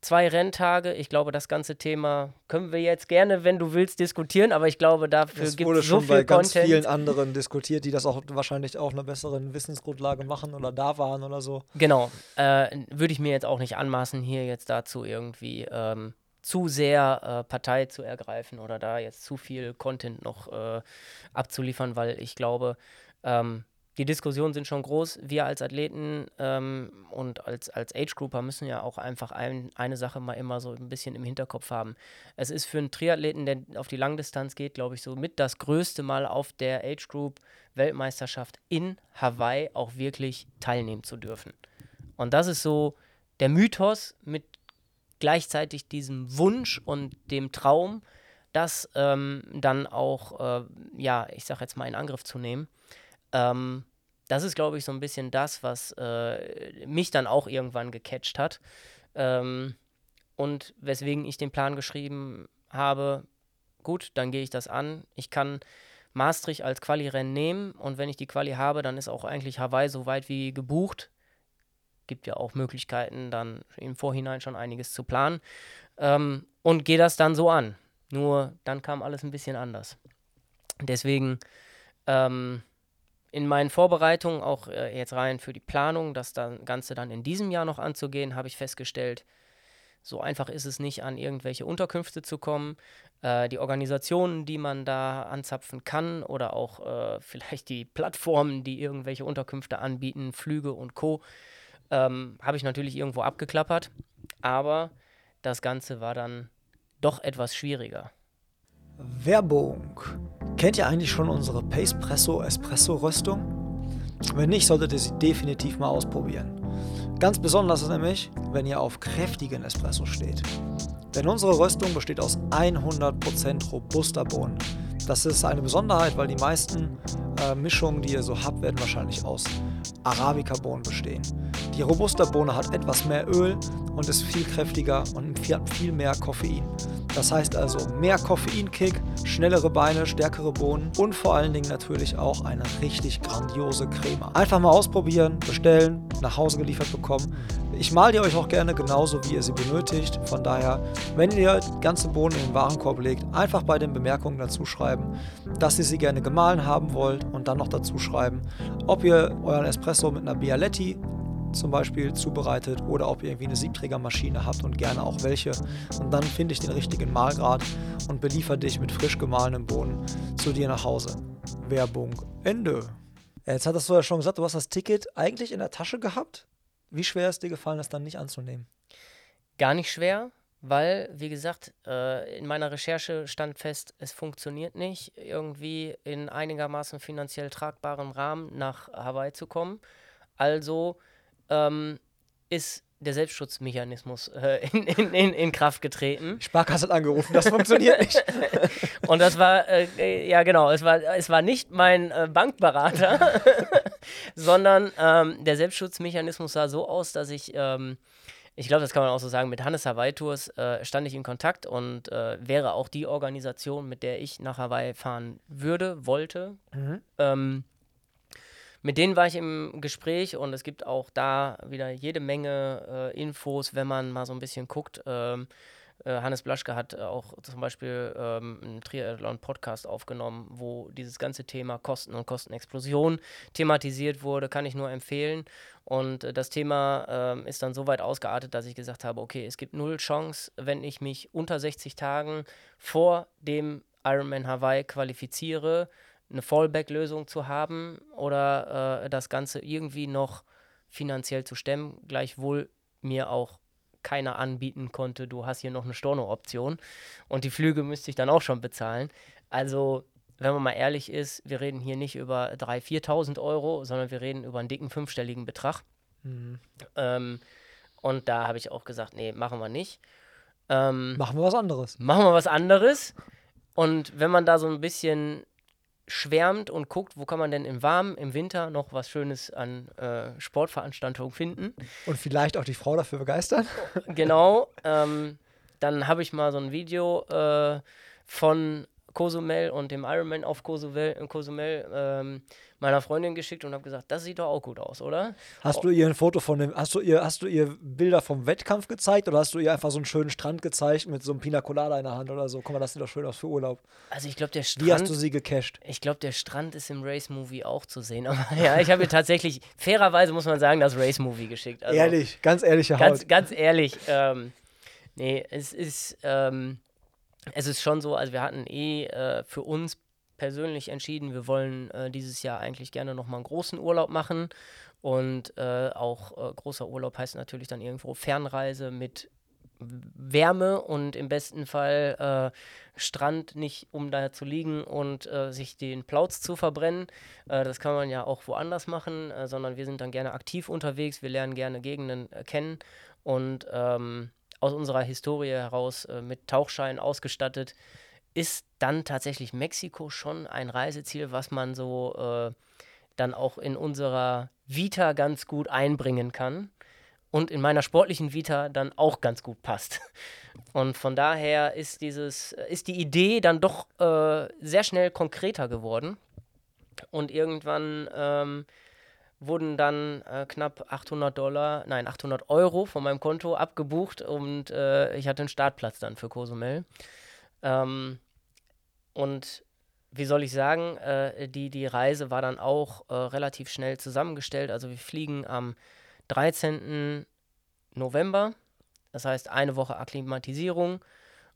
zwei Renntage. Ich glaube, das ganze Thema können wir jetzt gerne, wenn du willst, diskutieren, aber ich glaube, dafür gibt es so viel bei ganz Content. vielen anderen diskutiert, die das auch wahrscheinlich auch eine bessere Wissensgrundlage machen oder da waren oder so. Genau. Äh, Würde ich mir jetzt auch nicht anmaßen, hier jetzt dazu irgendwie ähm, zu sehr äh, Partei zu ergreifen oder da jetzt zu viel Content noch äh, abzuliefern, weil ich glaube, ähm, die Diskussionen sind schon groß. Wir als Athleten ähm, und als, als Age-Grouper müssen ja auch einfach ein, eine Sache mal immer so ein bisschen im Hinterkopf haben. Es ist für einen Triathleten, der auf die Langdistanz geht, glaube ich, so mit das größte Mal auf der Age-Group Weltmeisterschaft in Hawaii auch wirklich teilnehmen zu dürfen. Und das ist so der Mythos mit gleichzeitig diesem Wunsch und dem Traum, das ähm, dann auch, äh, ja, ich sage jetzt mal in Angriff zu nehmen. Ähm, das ist, glaube ich, so ein bisschen das, was äh, mich dann auch irgendwann gecatcht hat. Ähm, und weswegen ich den Plan geschrieben habe, gut, dann gehe ich das an. Ich kann Maastricht als Quali-Rennen nehmen und wenn ich die Quali habe, dann ist auch eigentlich Hawaii so weit wie gebucht. Gibt ja auch Möglichkeiten, dann im Vorhinein schon einiges zu planen. Ähm, und gehe das dann so an. Nur dann kam alles ein bisschen anders. Deswegen ähm, in meinen Vorbereitungen, auch äh, jetzt rein für die Planung, das dann, Ganze dann in diesem Jahr noch anzugehen, habe ich festgestellt, so einfach ist es nicht, an irgendwelche Unterkünfte zu kommen. Äh, die Organisationen, die man da anzapfen kann oder auch äh, *laughs* vielleicht die Plattformen, die irgendwelche Unterkünfte anbieten, Flüge und Co., ähm, habe ich natürlich irgendwo abgeklappert. Aber das Ganze war dann doch etwas schwieriger. Werbung. Kennt ihr eigentlich schon unsere Pacepresso Espresso Röstung? Wenn nicht, solltet ihr sie definitiv mal ausprobieren. Ganz besonders ist nämlich, wenn ihr auf kräftigen Espresso steht. Denn unsere Röstung besteht aus 100% robuster Bohnen. Das ist eine Besonderheit, weil die meisten äh, Mischungen, die ihr so habt, werden wahrscheinlich aus Arabica-Bohnen bestehen. Die Robusta-Bohne hat etwas mehr Öl und ist viel kräftiger und hat viel mehr Koffein. Das heißt also mehr Koffeinkick, schnellere Beine, stärkere Bohnen und vor allen Dingen natürlich auch eine richtig grandiose Creme. Einfach mal ausprobieren, bestellen, nach Hause geliefert bekommen. Ich mal die euch auch gerne genauso, wie ihr sie benötigt. Von daher, wenn ihr die ganze Bohnen in den Warenkorb legt, einfach bei den Bemerkungen dazu schreiben, dass ihr sie gerne gemahlen haben wollt und dann noch dazu schreiben, ob ihr euren Espresso mit einer Bialetti zum Beispiel zubereitet oder ob ihr irgendwie eine Siebträgermaschine habt und gerne auch welche. Und dann finde ich den richtigen Mahlgrad und beliefer dich mit frisch gemahlenem Bohnen zu dir nach Hause. Werbung Ende. Jetzt hattest du ja schon gesagt, du hast das Ticket eigentlich in der Tasche gehabt. Wie schwer ist dir gefallen, das dann nicht anzunehmen? Gar nicht schwer, weil, wie gesagt, äh, in meiner Recherche stand fest, es funktioniert nicht, irgendwie in einigermaßen finanziell tragbarem Rahmen nach Hawaii zu kommen. Also ähm, ist der Selbstschutzmechanismus äh, in, in, in, in, Kraft getreten. Sparkasse hat angerufen, das funktioniert nicht. *laughs* und das war, äh, äh, ja genau, es war, es war nicht mein äh, Bankberater, *laughs* sondern ähm, der Selbstschutzmechanismus sah so aus, dass ich, ähm, ich glaube, das kann man auch so sagen, mit Hannes Hawaii Tours äh, stand ich in Kontakt und äh, wäre auch die Organisation, mit der ich nach Hawaii fahren würde, wollte. Mhm. Ähm, mit denen war ich im Gespräch und es gibt auch da wieder jede Menge äh, Infos, wenn man mal so ein bisschen guckt. Ähm, äh, Hannes Blaschke hat auch zum Beispiel ähm, einen Triathlon-Podcast aufgenommen, wo dieses ganze Thema Kosten und Kostenexplosion thematisiert wurde, kann ich nur empfehlen. Und äh, das Thema ähm, ist dann so weit ausgeartet, dass ich gesagt habe, okay, es gibt null Chance, wenn ich mich unter 60 Tagen vor dem Ironman Hawaii qualifiziere, eine Fallback-Lösung zu haben oder äh, das Ganze irgendwie noch finanziell zu stemmen, gleichwohl mir auch keiner anbieten konnte, du hast hier noch eine Storno-Option und die Flüge müsste ich dann auch schon bezahlen. Also, wenn man mal ehrlich ist, wir reden hier nicht über 3.000, 4.000 Euro, sondern wir reden über einen dicken fünfstelligen Betrag. Mhm. Ähm, Und da habe ich auch gesagt, nee, machen wir nicht. Ähm, Machen wir was anderes. machen wir was anderes. Und wenn man da so ein bisschen schwärmt und guckt, wo kann man denn im Warmen, im Winter noch was Schönes an äh, Sportveranstaltungen finden, Und vielleicht auch die Frau dafür begeistern. *laughs* genau, ähm, dann habe ich mal so ein Video äh, von Cozumel und dem Ironman auf Cozumel, äh, Cozumel ähm, meiner Freundin geschickt und habe gesagt, das sieht doch auch gut aus, oder? Hast du ihr ein Foto von dem, hast du ihr, hast du ihr Bilder vom Wettkampf gezeigt oder hast du ihr einfach so einen schönen Strand gezeigt mit so einem Pina Colada in der Hand oder so? Guck mal, das sieht doch schön aus für Urlaub. Also ich glaube, der Wie hast du Strand, sie gecached? ich glaube, der Strand ist im Race-Movie auch zu sehen. Aber *laughs* ja, ich habe ihr tatsächlich, fairerweise muss man sagen, das Race-Movie geschickt. Also, Ehrlich, ganz ehrliche Ganz, Haut. ganz ehrlich, ähm, nee, es ist, ähm, es ist schon so, also wir hatten eh äh, für uns persönlich entschieden, wir wollen äh, dieses Jahr eigentlich gerne nochmal einen großen Urlaub machen. Und äh, auch äh, großer Urlaub heißt natürlich dann irgendwo Fernreise mit Wärme und im besten Fall äh, Strand nicht, um da zu liegen und äh, sich den Plauz zu verbrennen. Äh, das kann man ja auch woanders machen, äh, sondern wir sind dann gerne aktiv unterwegs, wir lernen gerne Gegenden äh, kennen und ähm, aus unserer Historie heraus äh, mit Tauchschein ausgestattet ist dann tatsächlich Mexiko schon ein Reiseziel, was man so äh, dann auch in unserer Vita ganz gut einbringen kann und in meiner sportlichen Vita dann auch ganz gut passt. Und von daher ist dieses, ist die Idee dann doch äh, sehr schnell konkreter geworden. Und irgendwann ähm, wurden dann äh, knapp 800 Dollar, nein 800 Euro von meinem Konto abgebucht und äh, ich hatte einen Startplatz dann für Cozumel. Ähm, und wie soll ich sagen, äh, die, die Reise war dann auch äh, relativ schnell zusammengestellt. Also wir fliegen am 13. November, das heißt eine Woche Akklimatisierung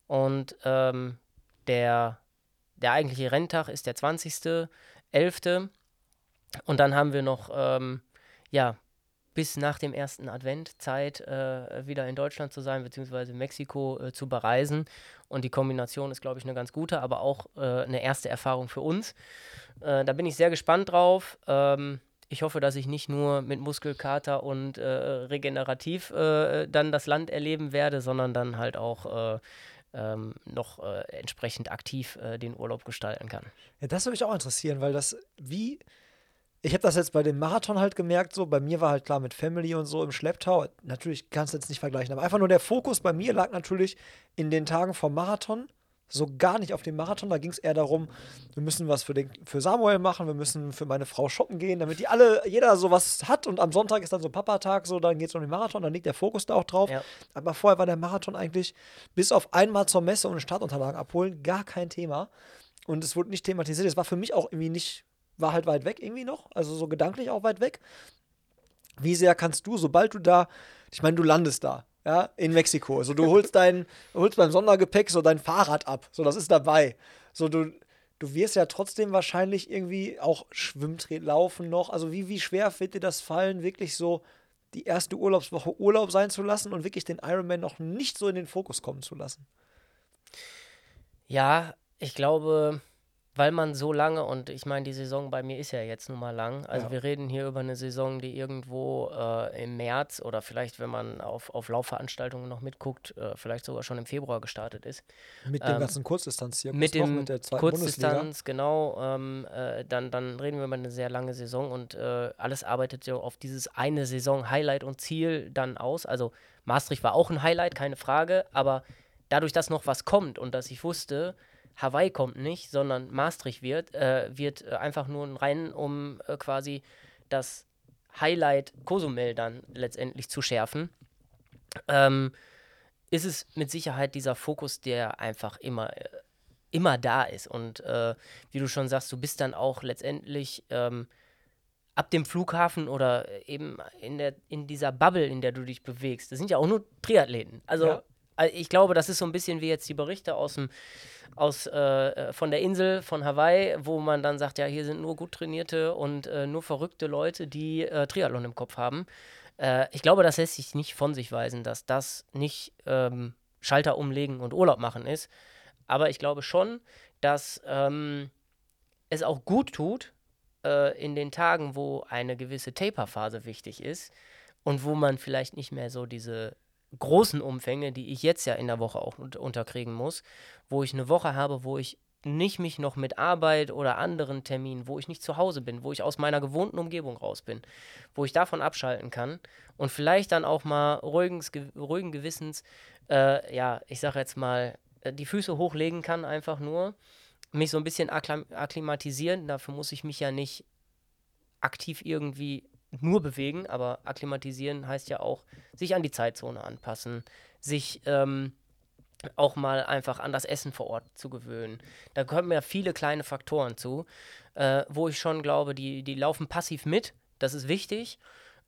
und ähm, der, der eigentliche Renntag ist der 20.11. Und dann haben wir noch, ähm, ja, bis nach dem ersten Advent Zeit, äh, wieder in Deutschland zu sein, beziehungsweise Mexiko äh, zu bereisen. Und die Kombination ist, glaube ich, eine ganz gute, aber auch äh, eine erste Erfahrung für uns. Äh, da bin ich sehr gespannt drauf. Ähm, ich hoffe, dass ich nicht nur mit Muskelkater und äh, regenerativ äh, dann das Land erleben werde, sondern dann halt auch äh, ähm, noch entsprechend aktiv den Urlaub gestalten kann. Ja, das würde mich auch interessieren, weil das, wie, ich habe das jetzt bei dem Marathon halt gemerkt, so, bei mir war halt klar mit Family und so im Schlepptau, natürlich kannst du jetzt nicht vergleichen, aber einfach nur der Fokus bei mir lag natürlich in den Tagen vom Marathon, so gar nicht auf den Marathon, da ging es eher darum, wir müssen was für, den, für Samuel machen, wir müssen für meine Frau shoppen gehen, damit die alle, jeder sowas hat und am Sonntag ist dann so Papa-Tag, so, dann geht es um den Marathon, dann liegt der Fokus da auch drauf, Ja. aber vorher war der Marathon eigentlich bis auf einmal zur Messe und Startunterlagen abholen gar kein Thema. Und es wurde nicht thematisiert. Es war für mich auch irgendwie nicht, war halt weit weg irgendwie noch, also so gedanklich auch weit weg. Wie sehr kannst du, sobald du da, ich meine, du landest da, ja, in Mexiko, also du holst dein, *laughs* holst beim Sondergepäck so dein Fahrrad ab, so das ist dabei. So du, du wirst ja trotzdem wahrscheinlich irgendwie auch Schwimmtraining laufen noch. Also wie, wie schwer wird dir das fallen, wirklich so die erste Urlaubswoche Urlaub sein zu lassen und wirklich den Ironman noch nicht so in den Fokus kommen zu lassen? Ja, ich glaube, weil man so lange, und ich meine, die Saison bei mir ist ja jetzt nun mal lang. Also Ja. wir reden hier über eine Saison, die irgendwo äh, im März oder vielleicht, wenn man auf, auf Laufveranstaltungen noch mitguckt, äh, vielleicht sogar schon im Februar gestartet ist. Mit dem Ähm, ganzen Kurzdistanzierkurs mit noch, dem mit der zweiten Bundesliga. Kurzdistanz, genau, ähm, äh, dann, dann reden wir über eine sehr lange Saison und äh, alles arbeitet ja auf dieses eine Saison Highlight und Ziel dann aus. Also Maastricht war auch ein Highlight, keine Frage, aber dadurch, dass noch was kommt und dass ich wusste, Hawaii kommt nicht, sondern Maastricht wird, äh, wird äh, einfach nur ein Rennen, um äh, quasi das Highlight Cozumel dann letztendlich zu schärfen. Ähm, ist es mit Sicherheit dieser Fokus, der einfach immer, äh, immer da ist. Und äh, wie du schon sagst, du bist dann auch letztendlich ähm, ab dem Flughafen oder eben in, der, in dieser Bubble, in der du dich bewegst. Das sind ja auch nur Triathleten. Also Ja. Äh, ich glaube, das ist so ein bisschen wie jetzt die Berichte aus dem aus, äh, äh, von der Insel von Hawaii, wo man dann sagt, ja, hier sind nur gut trainierte und äh, nur verrückte Leute, die äh, Triathlon im Kopf haben. Äh, ich glaube, das lässt sich nicht von sich weisen, dass das nicht ähm, Schalter umlegen und Urlaub machen ist. Aber ich glaube schon, dass ähm, es auch gut tut, äh, in den Tagen, wo eine gewisse Taper-Phase wichtig ist, und wo man vielleicht nicht mehr so diese großen Umfänge, die ich jetzt ja in der Woche auch unterkriegen muss, wo ich eine Woche habe, wo ich nicht mich noch mit Arbeit oder anderen Terminen, wo ich nicht zu Hause bin, wo ich aus meiner gewohnten Umgebung raus bin, wo ich davon abschalten kann und vielleicht dann auch mal ruhigens, ruhigen Gewissens, äh, ja, ich sage jetzt mal, äh, die Füße hochlegen kann, einfach nur, mich so ein bisschen akklim akklimatisieren. Dafür muss ich mich ja nicht aktiv irgendwie nur bewegen, aber akklimatisieren heißt ja auch, sich an die Zeitzone anpassen, sich ähm, auch mal einfach an das Essen vor Ort zu gewöhnen. Da kommen ja viele kleine Faktoren zu, äh, wo ich schon glaube, die, die laufen passiv mit, das ist wichtig.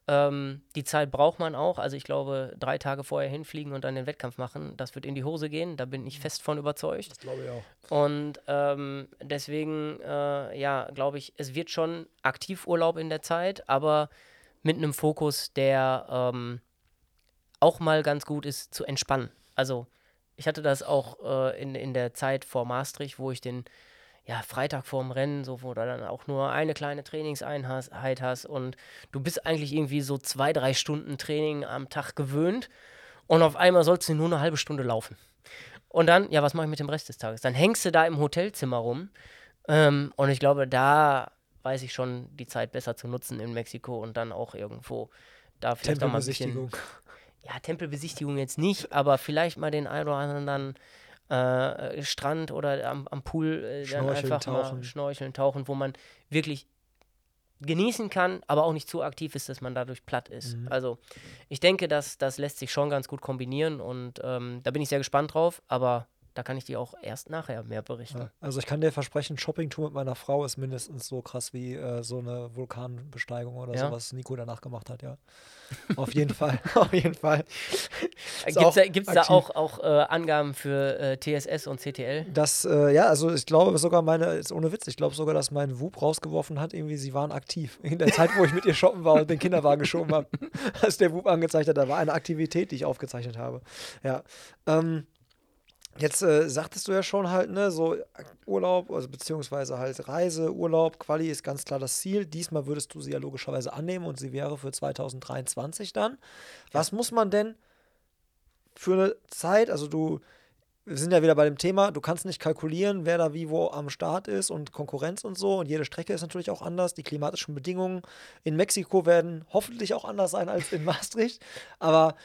Ähm, die Zeit braucht man auch. Also ich glaube, drei Tage vorher hinfliegen und dann den Wettkampf machen, das wird in die Hose gehen. Da bin ich fest von überzeugt. Das glaube ich auch. Und ähm, deswegen, äh, ja, glaube ich, es wird schon Aktivurlaub in der Zeit, aber mit einem Fokus, der ähm, auch mal ganz gut ist zu entspannen. Also ich hatte das auch äh, in, in der Zeit vor Maastricht, wo ich den ja, Freitag vorm Rennen, so wo du dann auch nur eine kleine Trainingseinheit hast und du bist eigentlich irgendwie so zwei, drei Stunden Training am Tag gewöhnt und auf einmal sollst du nur eine halbe Stunde laufen. Und dann, ja, was mache ich mit dem Rest des Tages? Dann hängst du da im Hotelzimmer rum ähm, und ich glaube, da weiß ich schon, die Zeit besser zu nutzen in Mexiko und dann auch irgendwo da vielleicht auch mal ein bisschen ja, Tempelbesichtigung jetzt nicht, aber vielleicht mal den einen oder anderen äh, Strand oder am, am Pool äh, dann einfach tauchen. mal schnorcheln, tauchen, wo man wirklich genießen kann, aber auch nicht zu aktiv ist, dass man dadurch platt ist. Mhm. Also ich denke, dass das lässt sich schon ganz gut kombinieren und ähm, da bin ich sehr gespannt drauf, aber da kann ich dir auch erst nachher mehr berichten. Ja, also ich kann dir versprechen, Shoppingtour mit meiner Frau ist mindestens so krass wie äh, so eine Vulkanbesteigung oder ja. so, was Nico danach gemacht hat, ja. *laughs* Auf jeden Fall, *laughs* auf jeden Fall. Gibt es da, auch, auch äh, Angaben für äh, TSS und CTL? Das, äh, ja, also ich glaube sogar meine, ist ohne Witz, ich glaube sogar, dass mein Wub rausgeworfen hat, irgendwie, sie waren aktiv. In der Zeit, wo ich mit ihr shoppen war und den Kinderwagen geschoben habe, *laughs* als der Wub angezeigt hat, da war eine Aktivität, die ich aufgezeichnet habe. Ja. Ähm, Jetzt äh, sagtest du ja schon halt, ne, so Urlaub, also beziehungsweise halt Reise, Urlaub, Quali ist ganz klar das Ziel. Diesmal würdest du sie ja logischerweise annehmen und sie wäre für 2023 dann. Ja. Was muss man denn für eine Zeit, also du, wir sind ja wieder bei dem Thema, du kannst nicht kalkulieren, wer da wie wo am Start ist und Konkurrenz und so. Und jede Strecke ist natürlich auch anders. Die klimatischen Bedingungen in Mexiko werden hoffentlich auch anders sein als in *laughs* Maastricht. Aber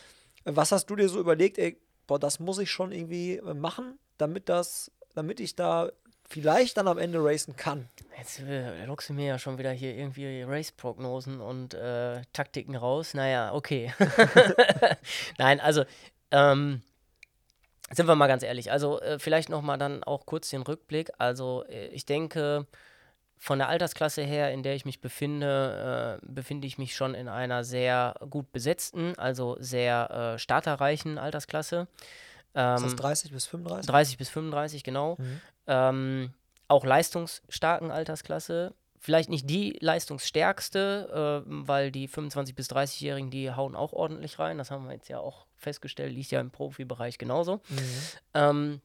was hast du dir so überlegt, ey, boah, das muss ich schon irgendwie äh, machen, damit das, damit ich da vielleicht dann am Ende racen kann. Jetzt äh, lockst du mir ja schon wieder hier irgendwie Race-Prognosen und äh, Taktiken raus. Naja, okay. *laughs* Nein, also, ähm, sind wir mal ganz ehrlich. Also, äh, vielleicht nochmal dann auch kurz den Rückblick. Also, äh, ich denke, von der Altersklasse her, in der ich mich befinde, äh, befinde ich mich schon in einer sehr gut besetzten, also sehr äh, starterreichen Altersklasse. Ähm, ist das 30 bis 35? 30 bis 35, genau. Mhm. Ähm, auch leistungsstarken Altersklasse. Vielleicht nicht die leistungsstärkste, äh, weil die 25- bis 30-Jährigen, die hauen auch ordentlich rein. Das haben wir jetzt ja auch festgestellt, liegt ja im Profibereich genauso. Mhm. Ähm,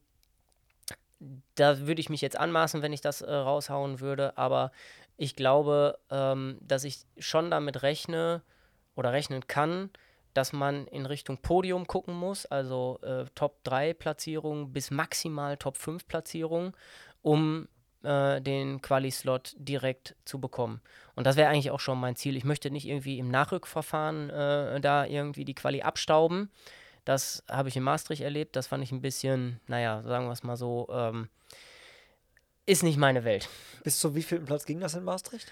da würde ich mich jetzt anmaßen, wenn ich das äh, raushauen würde, aber ich glaube, ähm, dass ich schon damit rechne oder rechnen kann, dass man in Richtung Podium gucken muss, also äh, Top 3 Platzierung bis maximal Top 5 Platzierung, um äh, den Quali-Slot direkt zu bekommen. Und das wäre eigentlich auch schon mein Ziel. Ich möchte nicht irgendwie im Nachrückverfahren äh, da irgendwie die Quali abstauben, das habe ich in Maastricht erlebt. Das fand ich ein bisschen, naja, sagen wir es mal so, ähm, ist nicht meine Welt. Bis zu wie vielen Platz ging das in Maastricht?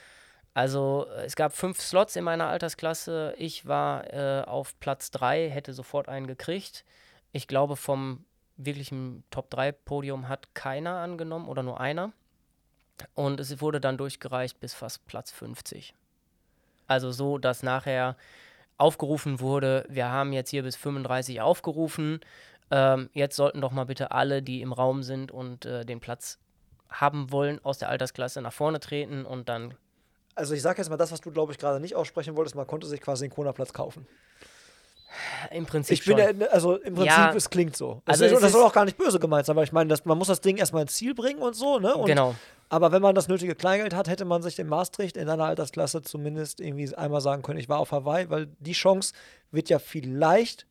Also es gab fünf Slots in meiner Altersklasse. Ich war äh, auf Platz drei, hätte sofort einen gekriegt. Ich glaube, vom wirklichen Top-3-Podium hat keiner angenommen oder nur einer. Und es wurde dann durchgereicht bis fast Platz 50. Also so, dass nachher aufgerufen wurde, wir haben jetzt hier bis 35 aufgerufen. Ähm, jetzt sollten doch mal bitte alle, die im Raum sind und äh, den Platz haben wollen, aus der Altersklasse nach vorne treten und dann. Also ich sage jetzt mal das, was du, glaube ich, gerade nicht aussprechen wolltest, man konnte sich quasi den Kona-Platz kaufen. Im Prinzip Ich bin schon. ja, also im Prinzip, Ja. es klingt so. Also Also es das soll ist- auch gar nicht böse gemeint sein, weil ich meine, das, man muss das Ding erstmal ins Ziel bringen und so, ne? Und, genau. Aber wenn man das nötige Kleingeld hat, hätte man sich in Maastricht in einer Altersklasse zumindest irgendwie einmal sagen können, ich war auf Hawaii, weil die Chance wird ja vielleicht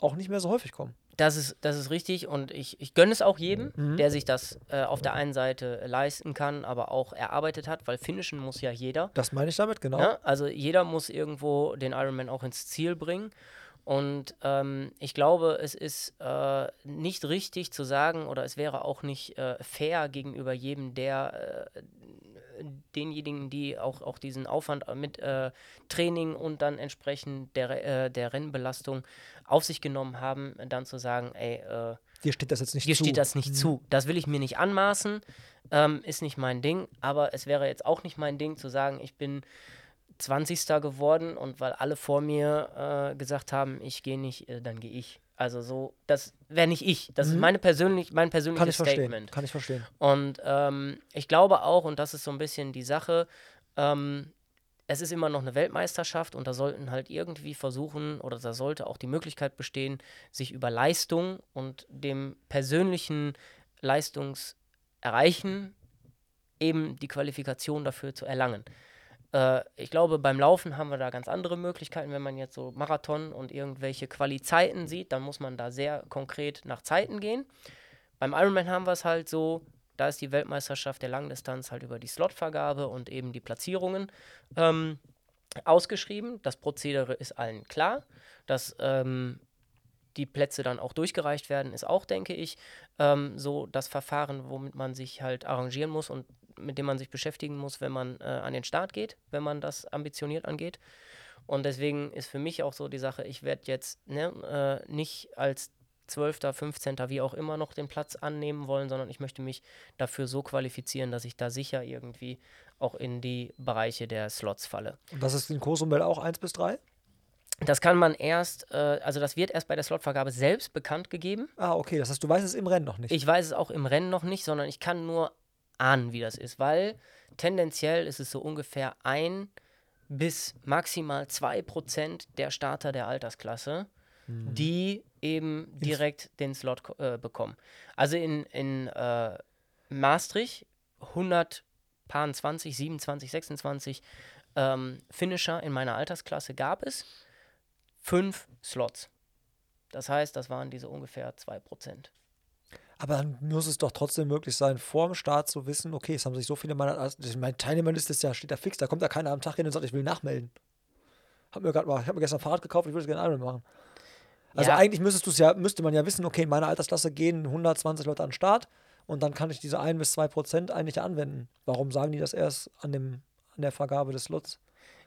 auch nicht mehr so häufig kommen. Das ist, das ist richtig und ich, ich gönne es auch jedem, Mhm. der sich das äh, auf der einen Seite leisten kann, aber auch erarbeitet hat, weil finishen muss ja jeder. Das meine ich damit, genau. Ne? Also jeder muss irgendwo den Ironman auch ins Ziel bringen. Und ähm, ich glaube, es ist äh, nicht richtig zu sagen oder es wäre auch nicht äh, fair gegenüber jedem, der äh, denjenigen, die auch, auch diesen Aufwand mit äh, Training und dann entsprechend der, äh, der Rennbelastung auf sich genommen haben, dann zu sagen, ey, äh, Dir steht das jetzt nicht Dir zu. steht das nicht zu. Das will ich mir nicht anmaßen. Ähm, ist nicht mein Ding. Aber es wäre jetzt auch nicht mein Ding zu sagen, ich bin 20. geworden und weil alle vor mir äh, gesagt haben, ich gehe nicht, äh, dann gehe ich. Also so, das wäre nicht ich. Das ist meine persönlich, mein Kann ich persönliches verstehen. Statement. Kann ich verstehen. Und ähm, ich glaube auch, und das ist so ein bisschen die Sache, ähm, es ist immer noch eine Weltmeisterschaft und da sollten halt irgendwie versuchen, oder da sollte auch die Möglichkeit bestehen, sich über Leistung und dem persönlichen Leistungserreichen eben die Qualifikation dafür zu erlangen. Äh, ich glaube, beim Laufen haben wir da ganz andere Möglichkeiten. Wenn man jetzt so Marathon und irgendwelche Quali-Zeiten sieht, dann muss man da sehr konkret nach Zeiten gehen. Beim Ironman haben wir es halt so, da ist die Weltmeisterschaft der Langdistanz halt über die Slotvergabe und eben die Platzierungen ähm, ausgeschrieben. Das Prozedere ist allen klar. Dass ähm, die Plätze dann auch durchgereicht werden, ist auch, denke ich, ähm, so das Verfahren, womit man sich halt arrangieren muss und mit dem man sich beschäftigen muss, wenn man äh, an den Start geht, wenn man das ambitioniert angeht. Und deswegen ist für mich auch so die Sache, ich werde jetzt ne, äh, nicht als 12., 15., wie auch immer noch den Platz annehmen wollen, sondern ich möchte mich dafür so qualifizieren, dass ich da sicher irgendwie auch in die Bereiche der Slots falle. Und das ist in Cozumel auch 1 bis 3? Das kann man erst, äh, also das wird erst bei der Slotvergabe selbst bekannt gegeben. Ah, okay. Das heißt, du weißt es im Rennen noch nicht. Ich weiß es auch im Rennen noch nicht, sondern ich kann nur ahnen, wie das ist, weil tendenziell ist es so ungefähr ein bis maximal zwei Prozent der Starter der Altersklasse, die eben direkt den Slot äh, bekommen. Also in, in äh, Maastricht 120, 27, 26 ähm, Finisher in meiner Altersklasse gab es fünf Slots. Das heißt, das waren diese ungefähr 2%. Aber dann muss es doch trotzdem möglich sein, vor dem Start zu wissen, okay, es haben sich so viele meiner. Also meine Teilnehmerliste ist ja, steht ja fix, da kommt ja keiner am Tag hin und sagt, ich will nachmelden. Hab mir gerade mal, ich habe mir gestern Fahrrad gekauft, ich würde es gerne Ironman machen. Also Ja. eigentlich müsstest du es ja, müsste man ja wissen, okay, in meiner Altersklasse gehen 120 Leute an den Start und dann kann ich diese 1 bis 2 Prozent eigentlich anwenden. Warum sagen die das erst an, dem, an der Vergabe des Slots?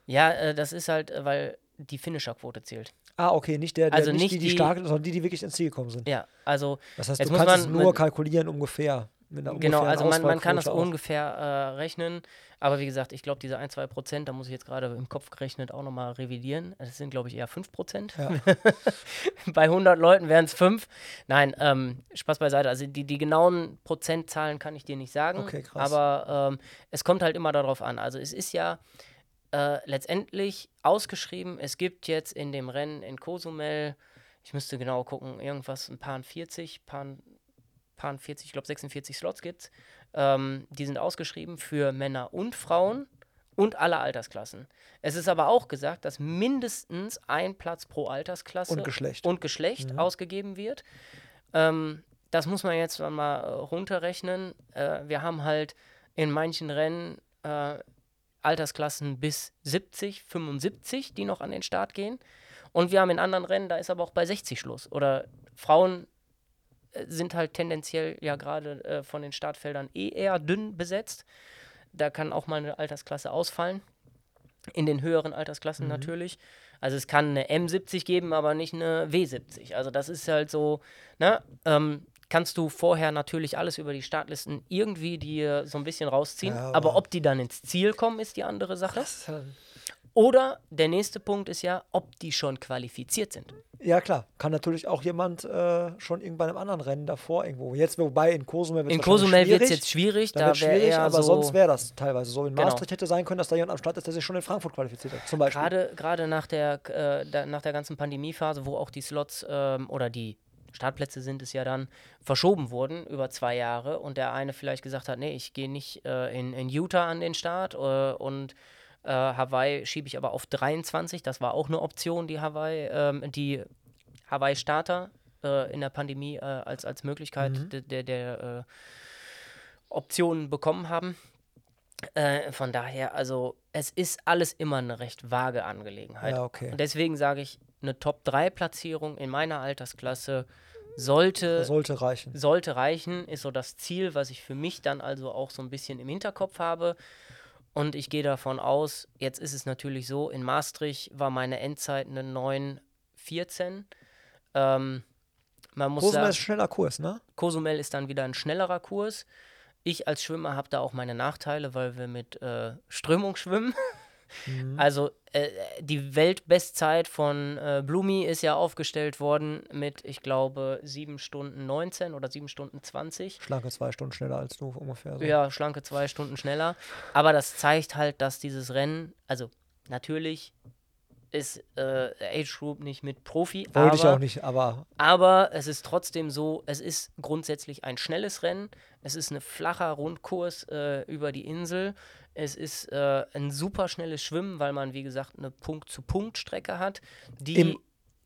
Ja, äh, das ist halt, äh, weil die Finisher-Quote zählt. Ah, okay, nicht der, der Also nicht, nicht die, die die- stark, sondern die, die wirklich ins Ziel gekommen sind. Ja, also Das heißt, Jetzt du kannst es man nur mit- kalkulieren ungefähr. Genau, also man, man kann das auch. ungefähr äh, rechnen. Aber wie gesagt, ich glaube, diese 1, 2 Prozent, da muss ich jetzt gerade im Kopf gerechnet auch nochmal revidieren. Das sind, glaube ich, eher 5 Prozent. Ja. *laughs* Bei 100 Leuten wären es 5. Nein, ähm, Spaß beiseite. Also die, die genauen Prozentzahlen kann ich dir nicht sagen. Okay, krass. Aber ähm, es kommt halt immer darauf an. Also es ist ja äh, letztendlich ausgeschrieben, es gibt jetzt in dem Rennen in Cozumel, ich müsste genau gucken, irgendwas, ein paar 40, paar, paar 40, ich glaube 46 Slots gibt ähm, Die sind ausgeschrieben für Männer und Frauen und alle Altersklassen. Es ist aber auch gesagt, dass mindestens ein Platz pro Altersklasse Und Geschlecht. und Geschlecht ausgegeben wird. Ähm, das muss man jetzt mal äh, runterrechnen. Äh, wir haben halt in manchen Rennen äh, Altersklassen bis 70, 75, die noch an den Start gehen. Und wir haben in anderen Rennen, da ist aber auch bei 60 Schluss. Oder Frauen äh, sind halt tendenziell ja gerade äh, von den Startfeldern eh eher dünn besetzt. Da kann auch mal eine Altersklasse ausfallen. In den höheren Altersklassen natürlich. Also es kann eine M70 geben, aber nicht eine W70. Also das ist halt so, ne? Ähm, kannst du vorher natürlich alles über die Startlisten irgendwie dir so ein bisschen rausziehen. Ja, aber aber- ob die dann ins Ziel kommen, ist die andere Sache. Ja- Oder der nächste Punkt ist ja, ob die schon qualifiziert sind. Ja, klar. Kann natürlich auch jemand äh, schon irgendwann einem anderen Rennen davor irgendwo. Jetzt, wobei in Cozumel wird In Cozumel wird es jetzt schwierig. Da, wird schwierig, aber so sonst wäre das teilweise so. In Genau. Maastricht hätte sein können, dass da jemand am Start ist, der sich schon in Frankfurt qualifiziert hat. Zum Beispiel. Gerade, gerade nach, der, äh, da, nach der ganzen Pandemiephase, wo auch die Slots ähm, oder die Startplätze sind es ja dann, verschoben wurden über zwei Jahre und der eine vielleicht gesagt hat, nee, ich gehe nicht äh, in, in Utah an den Start äh, und äh, Hawaii schiebe ich aber auf 23. Das war auch eine Option, die Hawaii, ähm, die Hawaii-Starter äh, in der Pandemie äh, als, als Möglichkeit der, der, der äh, Optionen bekommen haben. Äh, von daher, also es ist alles immer eine recht vage Angelegenheit. Ja, okay. Und deswegen sage ich, eine Top-3-Platzierung in meiner Altersklasse sollte, sollte reichen. sollte reichen, ist so das Ziel, was ich für mich dann also auch so ein bisschen im Hinterkopf habe. Und ich gehe davon aus, jetzt ist es natürlich so, in Maastricht war meine Endzeit eine 9,14. Ähm, man muss Cozumel sagen, ist ein schneller Kurs, ne? Cozumel ist dann wieder ein schnellerer Kurs. Ich als Schwimmer habe da auch meine Nachteile, weil wir mit äh, Strömung schwimmen. *laughs* Also äh, die Weltbestzeit von äh, Blumi ist ja aufgestellt worden mit, ich glaube, 7 Stunden 19 oder 7 Stunden 20. Schlanke zwei Stunden schneller als du ungefähr. So. Ja, schlanke zwei Stunden schneller. Aber das zeigt halt, dass dieses Rennen, also natürlich ist äh, Age Group nicht mit Profi, Wollte aber ich auch nicht, aber aber es ist trotzdem so, es ist grundsätzlich ein schnelles Rennen. Es ist ein flacher Rundkurs äh, über die Insel. Es ist äh, ein super schnelles Schwimmen, weil man, wie gesagt, eine Punkt-zu-Punkt-Strecke hat, die Im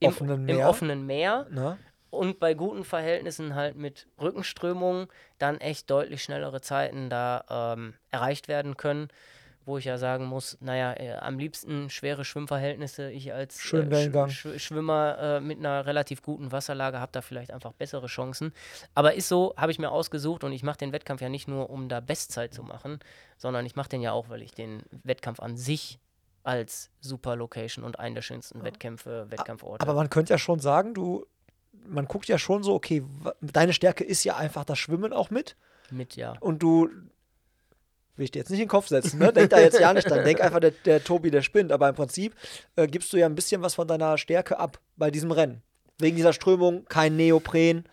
offenen im Meer. offenen Meer ne? und bei guten Verhältnissen halt mit Rückenströmungen dann echt deutlich schnellere Zeiten da ähm, erreicht werden können. Wo ich ja sagen muss, naja, äh, am liebsten schwere Schwimmverhältnisse. Ich als äh. Sch Sch Schwimmer äh, mit einer relativ guten Wasserlage habe da vielleicht einfach bessere Chancen. Aber ist so, habe ich mir ausgesucht und ich mache den Wettkampf ja nicht nur, um da Bestzeit zu machen, sondern ich mache den ja auch, weil ich den Wettkampf an sich als super Location und einen der schönsten Wettkämpfe, Wettkampforte. Aber man könnte ja schon sagen, du, man guckt ja schon so, okay, deine Stärke ist ja einfach das Schwimmen auch mit. mit, ja. Und du, will ich dir jetzt nicht in den Kopf setzen, ne? Denk da jetzt ja nicht dran. Denk einfach, der, der Tobi, der spinnt. Aber im Prinzip äh, gibst du ja ein bisschen was von deiner Stärke ab bei diesem Rennen. Wegen dieser Strömung, kein Neopren.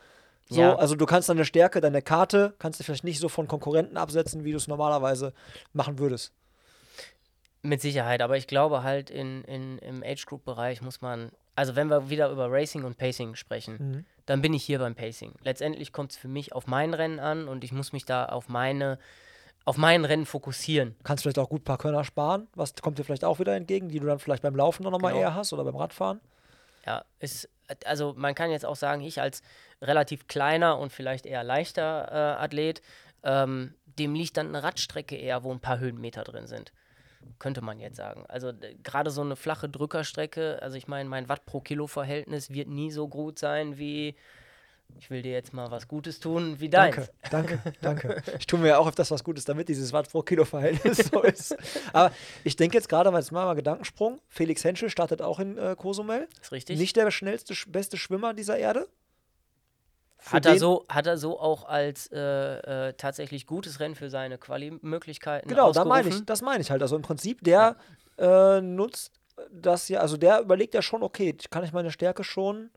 So, Ja. also du kannst deine Stärke, deine Karte, kannst du vielleicht nicht so von Konkurrenten absetzen, wie du es normalerweise machen würdest. Mit Sicherheit, aber ich glaube halt in, in, im Age-Group-Bereich muss man, also wenn wir wieder über Racing und Pacing sprechen, Mhm. dann bin ich hier beim Pacing. Letztendlich kommt es für mich auf mein Rennen an und ich muss mich da auf meine, auf mein Rennen fokussieren. Kannst vielleicht auch gut ein paar Körner sparen. Was kommt dir vielleicht auch wieder entgegen, die du dann vielleicht beim Laufen noch mal Genau. eher hast oder beim Radfahren? Ja, ist, also man kann jetzt auch sagen, ich als relativ kleiner und vielleicht eher leichter äh, Athlet, ähm, dem liegt dann eine Radstrecke eher, wo ein paar Höhenmeter drin sind. Könnte man jetzt sagen. Also gerade so eine flache Drückerstrecke, also ich meine, mein Watt pro Kilo Verhältnis wird nie so gut sein wie, ich will dir jetzt mal was Gutes tun, wie deins. Danke, danke, *laughs* danke. Ich tue mir ja auch öfters was Gutes, damit dieses Watt pro Kilo Verhältnis so ist. Aber ich denke jetzt gerade, mal jetzt mal mal Gedankensprung. Felix Henschel startet auch in äh, Cozumel. Ist richtig? Nicht der schnellste, sch- beste Schwimmer dieser Erde. Für hat, er so, hat er so auch als äh, äh, tatsächlich gutes Rennen für seine Quali-Möglichkeiten Genau, da meine ich, das meine ich halt. Also im Prinzip, der äh, nutzt das ja, also der überlegt ja schon, okay, kann ich meine Stärke schon,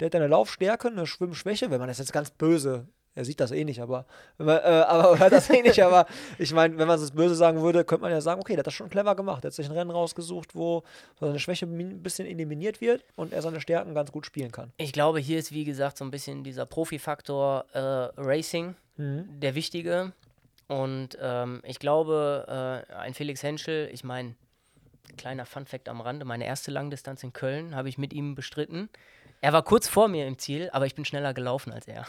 der hat eine Laufstärke, eine Schwimmschwäche, wenn man das jetzt ganz böse, er sieht das eh nicht, aber, wenn man, äh, aber hört das eh nicht, aber ich meine, wenn man es böse sagen würde, könnte man ja sagen, okay, der hat das schon clever gemacht, der hat sich ein Rennen rausgesucht, wo seine Schwäche ein bisschen eliminiert wird und er seine Stärken ganz gut spielen kann. Ich glaube, hier ist wie gesagt so ein bisschen dieser Profifaktor äh, Racing Mhm. der wichtige. Und ähm, ich glaube, äh, ein Felix Henschel, ich meine, kleiner Funfact am Rande, meine erste Langdistanz in Köln habe ich mit ihm bestritten. Er war kurz vor mir im Ziel, aber ich bin schneller gelaufen als er.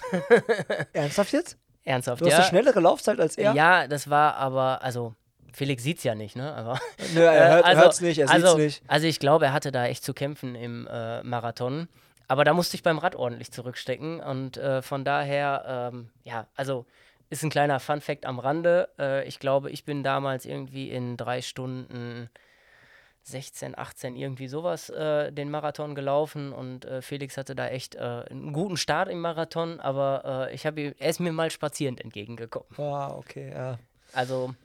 *laughs* Ernsthaft jetzt? Ernsthaft, Du hast ja. eine schnellere Laufzeit als er? Ja, das war aber, also Felix sieht es ja nicht, ne? Aber *laughs* Nö, er hört, Äh, also- hört's nicht, er also, sieht's nicht. Also ich glaube, er hatte da echt zu kämpfen im äh, Marathon. Aber da musste ich beim Rad ordentlich zurückstecken. Und äh, von daher, ähm, ja, also ist ein kleiner Fun-Fact am Rande. Äh, ich glaube, ich bin damals irgendwie in drei Stunden 16, 18, irgendwie sowas äh, den Marathon gelaufen. Und äh, Felix hatte da echt äh, einen guten Start im Marathon. Aber äh, ich hab, ihm- er ist mir mal spazierend entgegengekommen. Ah, okay, ja. Also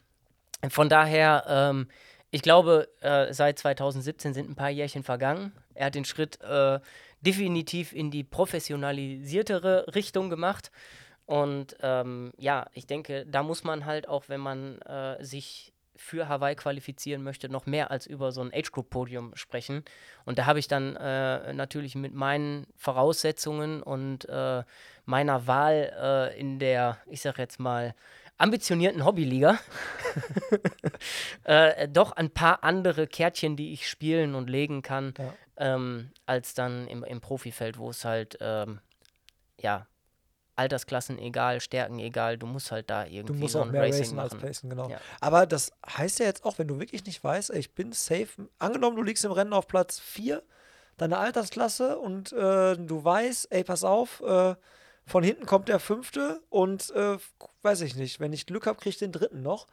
von daher, ähm, ich glaube, äh, seit 2017 sind ein paar Jährchen vergangen. Er hat den Schritt äh, definitiv in die professionalisiertere Richtung gemacht. Und ähm, ja, ich denke, da muss man halt auch, wenn man sich für Hawaii qualifizieren möchte, noch mehr als über so ein Age-Group-Podium sprechen. Und da habe ich dann äh, natürlich mit meinen Voraussetzungen und äh, meiner Wahl äh, in der, ich sag jetzt mal, ambitionierten Hobbyliga *laughs* äh, doch ein paar andere Kärtchen, die ich spielen und legen kann, ja. ähm, als dann im, im Profifeld, wo es halt, ähm, ja, Altersklassen egal, Stärken egal, du musst halt da irgendwie du musst so auch mehr Racing, Racing als Pacen, genau. Ja. Aber das heißt ja jetzt auch, wenn du wirklich nicht weißt, ey, ich bin safe, angenommen, du liegst im Rennen auf Platz 4, deine Altersklasse und äh, du weißt, ey, pass auf, äh, von hinten kommt der fünfte und äh, weiß ich nicht, wenn ich Glück habe, kriege ich den dritten noch.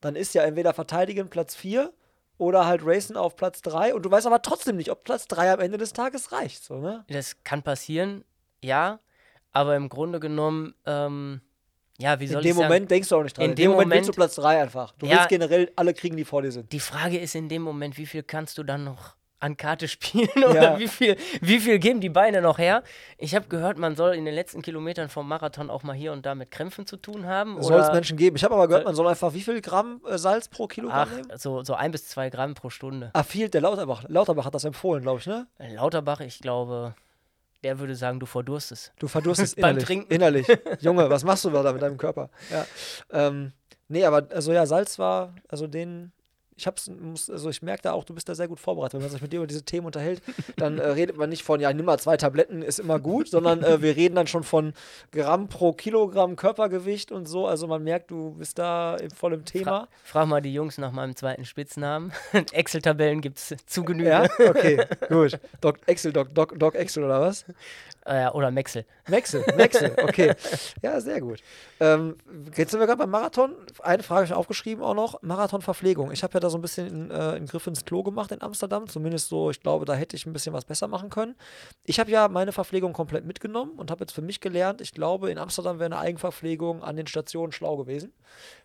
Dann ist ja entweder verteidigen Platz 4 oder halt racen auf Platz 3 und du weißt aber trotzdem nicht, ob Platz 3 am Ende des Tages reicht. So, ne? Das kann passieren, ja, aber im Grunde genommen, ähm, ja, wie soll ich sagen? In dem Moment denkst du auch nicht dran. In, in dem, Moment, willst du Platz 3 einfach. Du ja, willst generell alle kriegen, die vor dir sind. Die Frage ist in dem Moment, wie viel kannst du dann noch an Karte *laughs* spielen oder ja. wie, viel, wie viel geben die Beine noch her? Ich habe gehört, man soll in den letzten Kilometern vom Marathon auch mal hier und da mit Krämpfen zu tun haben. Soll es Menschen geben. Ich habe aber gehört, man soll einfach wie viel Gramm äh, Salz pro Kilogramm Ach, nehmen? So, so ein bis zwei Gramm pro Stunde. Ah, viel, der Lauterbach. Lauterbach hat das empfohlen, glaube ich, ne? Lauterbach, ich glaube, der würde sagen, du verdurstest. Du verdurstest *laughs* innerlich. Beim Trinken. Innerlich. *laughs* Junge, was machst du da mit deinem Körper? Ja. Ähm, nee, aber also ja, Salz war, also den ich hab's, muss, also ich merke da auch, du bist da sehr gut vorbereitet. Wenn man sich mit dir über diese Themen unterhält, dann äh, redet man nicht von, ja, nimm mal zwei Tabletten, ist immer gut, sondern äh, wir reden dann schon von Gramm pro Kilogramm Körpergewicht und so. Also man merkt, du bist da voll im Thema. Fra frag mal die Jungs nach meinem zweiten Spitznamen. *laughs* Excel-Tabellen gibt's zu Genüge. Ja, okay, *laughs* gut. Doc Excel, Doc, Doc, Doc Excel oder was? Äh, oder Mexel. Mexel, Mexel, okay. ja, sehr gut. Ähm, jetzt sind wir gerade beim Marathon. Eine Frage habe ich aufgeschrieben auch noch: Marathonverpflegung. Ich habe ja da so ein bisschen in, äh, einen Griff ins Klo gemacht in Amsterdam. Zumindest so, ich glaube, da hätte ich ein bisschen was besser machen können. Ich habe ja meine Verpflegung komplett mitgenommen und habe jetzt für mich gelernt, ich glaube, in Amsterdam wäre eine Eigenverpflegung an den Stationen schlau gewesen.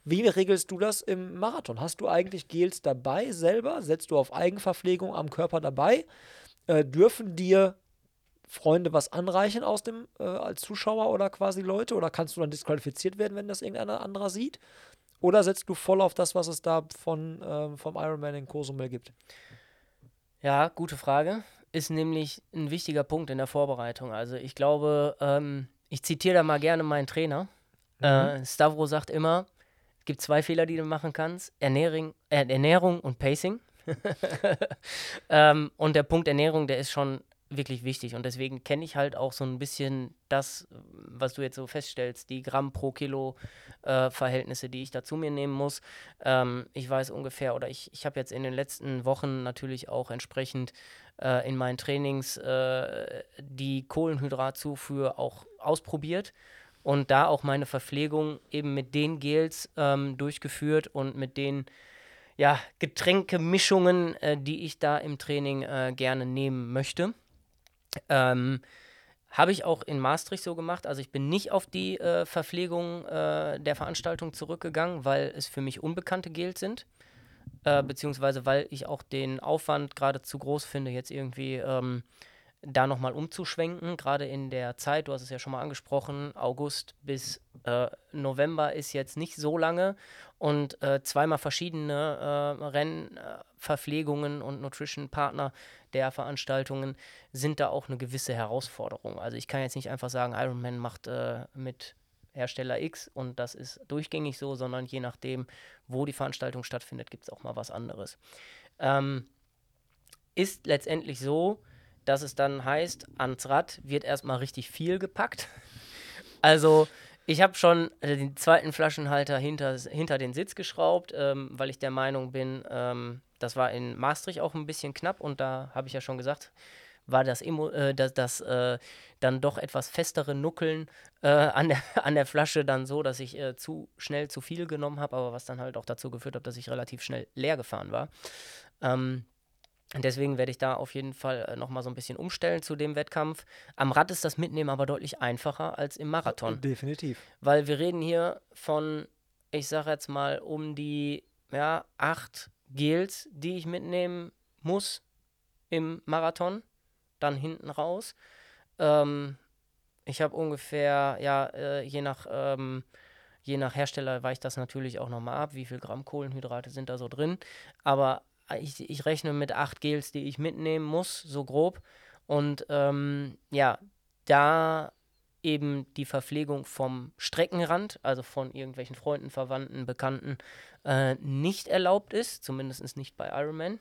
Wie regelst du das im Marathon? Hast du eigentlich Gels dabei selber? Setzt du auf Eigenverpflegung am Körper dabei? Äh, dürfen dir Freunde was anreichen aus dem, äh, als Zuschauer oder quasi Leute? Oder kannst du dann disqualifiziert werden, wenn das irgendeiner anderer sieht? Oder setzt du voll auf das, was es da von, äh, vom Ironman in Cozumel gibt? Ja, gute Frage. Ist nämlich ein wichtiger Punkt in der Vorbereitung. Also ich glaube, ähm, ich zitiere da mal gerne meinen Trainer. Mhm. Äh, Stavro sagt immer, es gibt zwei Fehler, die du machen kannst. Ernährung, äh, Ernährung und Pacing. *laughs* ähm, und der Punkt Ernährung, der ist schon wirklich wichtig. Und deswegen kenne ich halt auch so ein bisschen das, was du jetzt so feststellst, die Gramm pro Kilo äh, Verhältnisse, die ich da zu mir nehmen muss. Ähm, ich weiß ungefähr, oder ich, ich habe jetzt in den letzten Wochen natürlich auch entsprechend äh, in meinen Trainings äh, die Kohlenhydratzufuhr auch ausprobiert und da auch meine Verpflegung eben mit den Gels ähm, durchgeführt und mit den ja, Getränkemischungen, äh, die ich da im Training äh, gerne nehmen möchte. Ähm, habe ich auch in Maastricht so gemacht. Also ich bin nicht auf die äh, Verpflegung äh, der Veranstaltung zurückgegangen, weil es für mich unbekannte Gels sind. Äh, beziehungsweise weil ich auch den Aufwand gerade zu groß finde, jetzt irgendwie ähm, da nochmal umzuschwenken, gerade in der Zeit, du hast es ja schon mal angesprochen, August bis äh, November ist jetzt nicht so lange und äh, zweimal verschiedene äh, Rennverpflegungen und Nutrition-Partner der Veranstaltungen sind da auch eine gewisse Herausforderung. Also ich kann jetzt nicht einfach sagen, Ironman macht äh, mit Hersteller X und das ist durchgängig so, sondern je nachdem, wo die Veranstaltung stattfindet, gibt es auch mal was anderes. Ähm, ist letztendlich so, dass es dann heißt, ans Rad wird erstmal richtig viel gepackt. *laughs* Also ich habe schon den zweiten Flaschenhalter hinter, hinter den Sitz geschraubt, ähm, weil ich der Meinung bin, ähm, das war in Maastricht auch ein bisschen knapp und da habe ich ja schon gesagt, war das, Emo, äh, das, das äh, dann doch etwas festere Nuckeln äh, *laughs* an, der, an der Flasche dann so, dass ich äh, zu schnell zu viel genommen habe, aber was dann halt auch dazu geführt hat, dass ich relativ schnell leer gefahren war. Ähm, Deswegen werde ich da auf jeden Fall äh, nochmal so ein bisschen umstellen zu dem Wettkampf. Am Rad ist das Mitnehmen aber deutlich einfacher als im Marathon. Definitiv. Weil wir reden hier von, ich sage jetzt mal, um die ja, acht Gels, die ich mitnehmen muss im Marathon, dann hinten raus. Ähm, ich habe ungefähr, ja, äh, je nach ähm, je nach Hersteller weicht das natürlich auch nochmal ab, wie viel Gramm Kohlenhydrate sind da so drin. Aber ich, ich rechne mit acht Gels, die ich mitnehmen muss, so grob. Und ähm, ja, da eben die Verpflegung vom Streckenrand, also von irgendwelchen Freunden, Verwandten, Bekannten, äh, nicht erlaubt ist, zumindest nicht bei Ironman,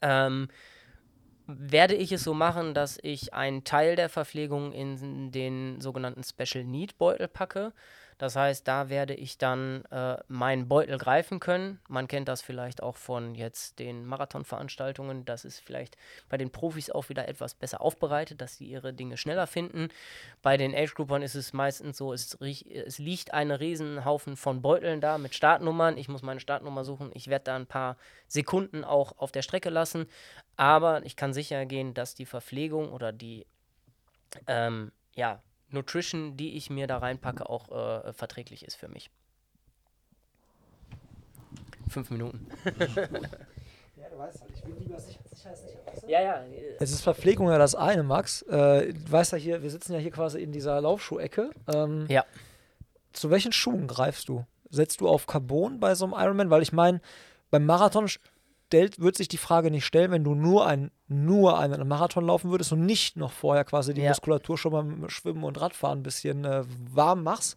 ähm, werde ich es so machen, dass ich einen Teil der Verpflegung in den sogenannten Special Need Beutel packe. Das heißt, da werde ich dann äh, meinen Beutel greifen können. Man kennt das vielleicht auch von jetzt den Marathonveranstaltungen. Das ist vielleicht bei den Profis auch wieder etwas besser aufbereitet, dass sie ihre Dinge schneller finden. Bei den Age-Groupern ist es meistens so, es, es liegt ein Riesenhaufen von Beuteln da mit Startnummern. Ich muss meine Startnummer suchen. Ich werde da ein paar Sekunden auch auf der Strecke lassen. Aber ich kann sicher gehen, dass die Verpflegung oder die ähm, ja, Nutrition, die ich mir da reinpacke, auch äh, verträglich ist für mich. Fünf Minuten. *laughs* Ja, du weißt halt, ich bin lieber sicher, sicher, sicher. Ja, ja. Es ist Verpflegung ja das eine, Max. Äh, du weißt ja hier, wir sitzen ja hier quasi in dieser Laufschuhecke. Ähm, Ja. Zu welchen Schuhen greifst du? Setzt du auf Carbon bei so einem Ironman? Weil ich meine, beim Marathon stellt, wird sich die Frage nicht stellen, wenn du nur, ein, nur einen Marathon laufen würdest und nicht noch vorher quasi die Ja. Muskulatur schon beim Schwimmen und Radfahren ein bisschen äh, warm machst.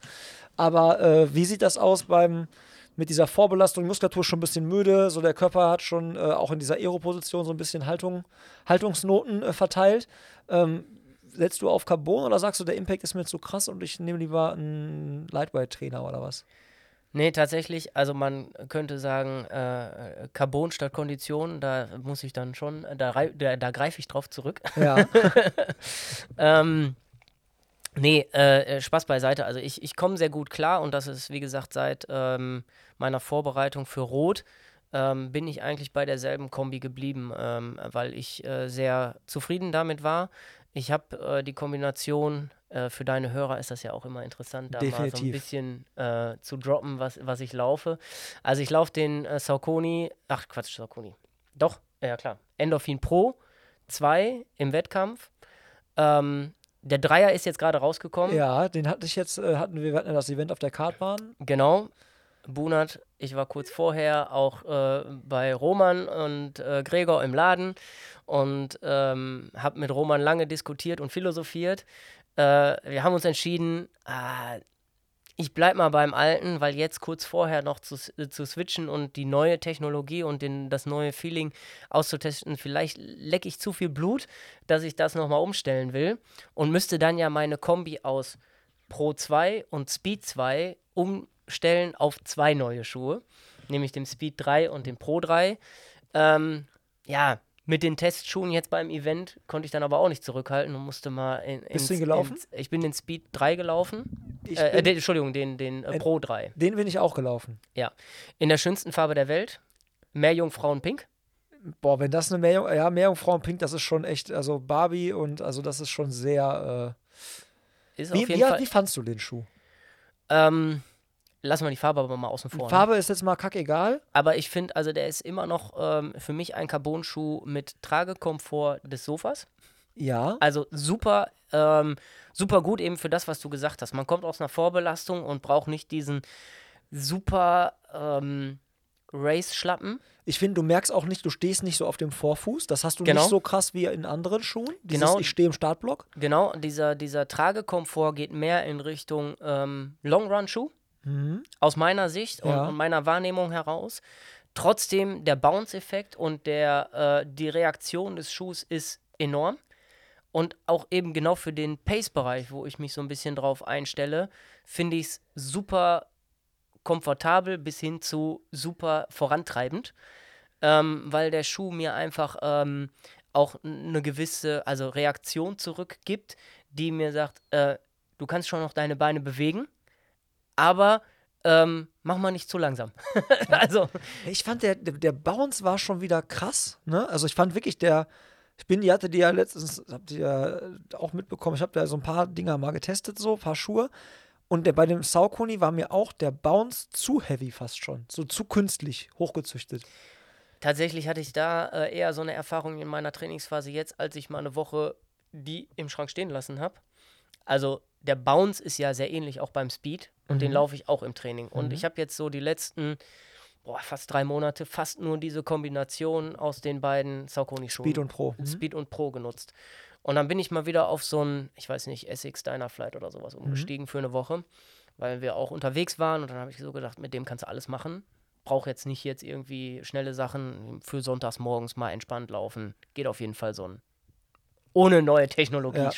Aber äh, wie sieht das aus beim mit dieser Vorbelastung, die Muskulatur ist schon ein bisschen müde, so der Körper hat schon äh, auch in dieser Aero-Position so ein bisschen Haltung, Haltungsnoten äh, verteilt. Ähm, setzt du auf Carbon oder sagst du, der Impact ist mir zu krass und ich nehme lieber einen Lightweight-Trainer oder was? Nee, tatsächlich, also man könnte sagen, äh, Carbon statt Kondition, da muss ich dann schon, da, da, da greife ich drauf zurück. Ja. *laughs* ähm, nee, äh, äh, Spaß beiseite. Also ich, ich komme sehr gut klar und das ist, wie gesagt, seit ähm, meiner Vorbereitung für Rot ähm, bin ich eigentlich bei derselben Kombi geblieben, ähm, weil ich äh, sehr zufrieden damit war. Ich habe äh, die Kombination, äh, für deine Hörer ist das ja auch immer interessant, da mal so ein Definitiv. bisschen äh, zu droppen, was, was ich laufe. Also ich laufe den äh, Saucony, ach Quatsch, Saucony. Doch, ja klar. Endorphin Pro 2 im Wettkampf. Ähm, der Dreier ist jetzt gerade rausgekommen. ja, den hatte ich jetzt, äh, hatten wir, wir hatten ja das Event auf der Kartbahn. Genau. Bunat, ich war kurz vorher auch äh, bei Roman und äh, Gregor im Laden und ähm, habe mit Roman lange diskutiert und philosophiert. Äh, wir haben uns entschieden, ah, ich bleib mal beim Alten, weil jetzt kurz vorher noch zu, äh, zu switchen und die neue Technologie und den, das neue Feeling auszutesten, vielleicht lecke ich zu viel Blut, dass ich das nochmal umstellen will und müsste dann ja meine Kombi aus Pro 2 und Speed 2 umstellen auf zwei neue Schuhe, nämlich dem Speed 3 und dem Pro 3. Ähm, ja, mit den Testschuhen jetzt beim Event konnte ich dann aber auch nicht zurückhalten und musste mal in, Bist du ihn gelaufen? ins- ich bin den Speed 3 gelaufen. Äh, äh, den, Entschuldigung, den, den äh, Ein- Pro 3. Den bin ich auch gelaufen. Ja. In der schönsten Farbe der Welt. Mehr Jungfrauen Pink. Boah, wenn das eine Meerjung ja, Meerjungfrauen Pink, das ist schon echt, also Barbie und also das ist schon sehr. Ist Äh, wie, auf jeden wie, Fall. wie fandst du den Schuh? Ähm, lassen wir die Farbe aber mal außen vor. ne? Farbe ist jetzt mal kackegal. Aber ich finde, also der ist immer noch ähm, für mich ein Carbon-Schuh mit Tragekomfort des Sofas. Ja. Also super, ähm, super gut eben für das, was du gesagt hast. Man kommt aus einer Vorbelastung und braucht nicht diesen super ähm, Race-Schlappen. Ich finde, du merkst auch nicht, du stehst nicht so auf dem Vorfuß. Das hast du Genau. nicht so krass wie in anderen Schuhen. Dieses, Genau. Ich stehe im Startblock. Genau, dieser, dieser Tragekomfort geht mehr in Richtung ähm, Long-Run-Schuh. Aus meiner Sicht und, Ja. und meiner Wahrnehmung heraus. Trotzdem, der Bounce-Effekt und der, äh, die Reaktion des Schuhs ist enorm. Und auch eben genau für den Pace-Bereich, wo ich mich so ein bisschen drauf einstelle, finde ich es super komfortabel bis hin zu super vorantreibend, ähm, weil der Schuh mir einfach ähm, auch eine gewisse also Reaktion zurückgibt, die mir sagt, äh, du kannst schon noch deine Beine bewegen, aber ähm, mach mal nicht zu langsam. *laughs* also, Ich fand, der, der, Bounce war schon wieder krass. Ne? Also ich fand wirklich, der. Ich bin, die hatte die ja letztens, habt ihr ja auch mitbekommen, ich habe da so ein paar Dinger mal getestet, so, ein paar Schuhe. Und der, bei dem Saucony war mir auch der Bounce zu heavy fast schon. So zu künstlich, hochgezüchtet. Tatsächlich hatte ich da äh, eher so eine Erfahrung in meiner Trainingsphase jetzt, als ich mal eine Woche die im Schrank stehen lassen habe. Also der Bounce ist ja sehr ähnlich auch beim Speed und den laufe ich auch im Training. Und ich habe jetzt so die letzten boah, fast drei Monate fast nur diese Kombination aus den beiden Saucony-Schuhen. Speed und Pro. Mhm. Speed und Pro genutzt. Und dann bin ich mal wieder auf so ein, ich weiß nicht, Essex Dynaflight oder sowas Mhm. umgestiegen für eine Woche, weil wir auch unterwegs waren und dann habe ich so gedacht, mit dem kannst du alles machen. Brauche jetzt nicht jetzt irgendwie schnelle Sachen für sonntags morgens mal entspannt laufen. Geht auf jeden Fall so ein ohne neue Technologie Ja.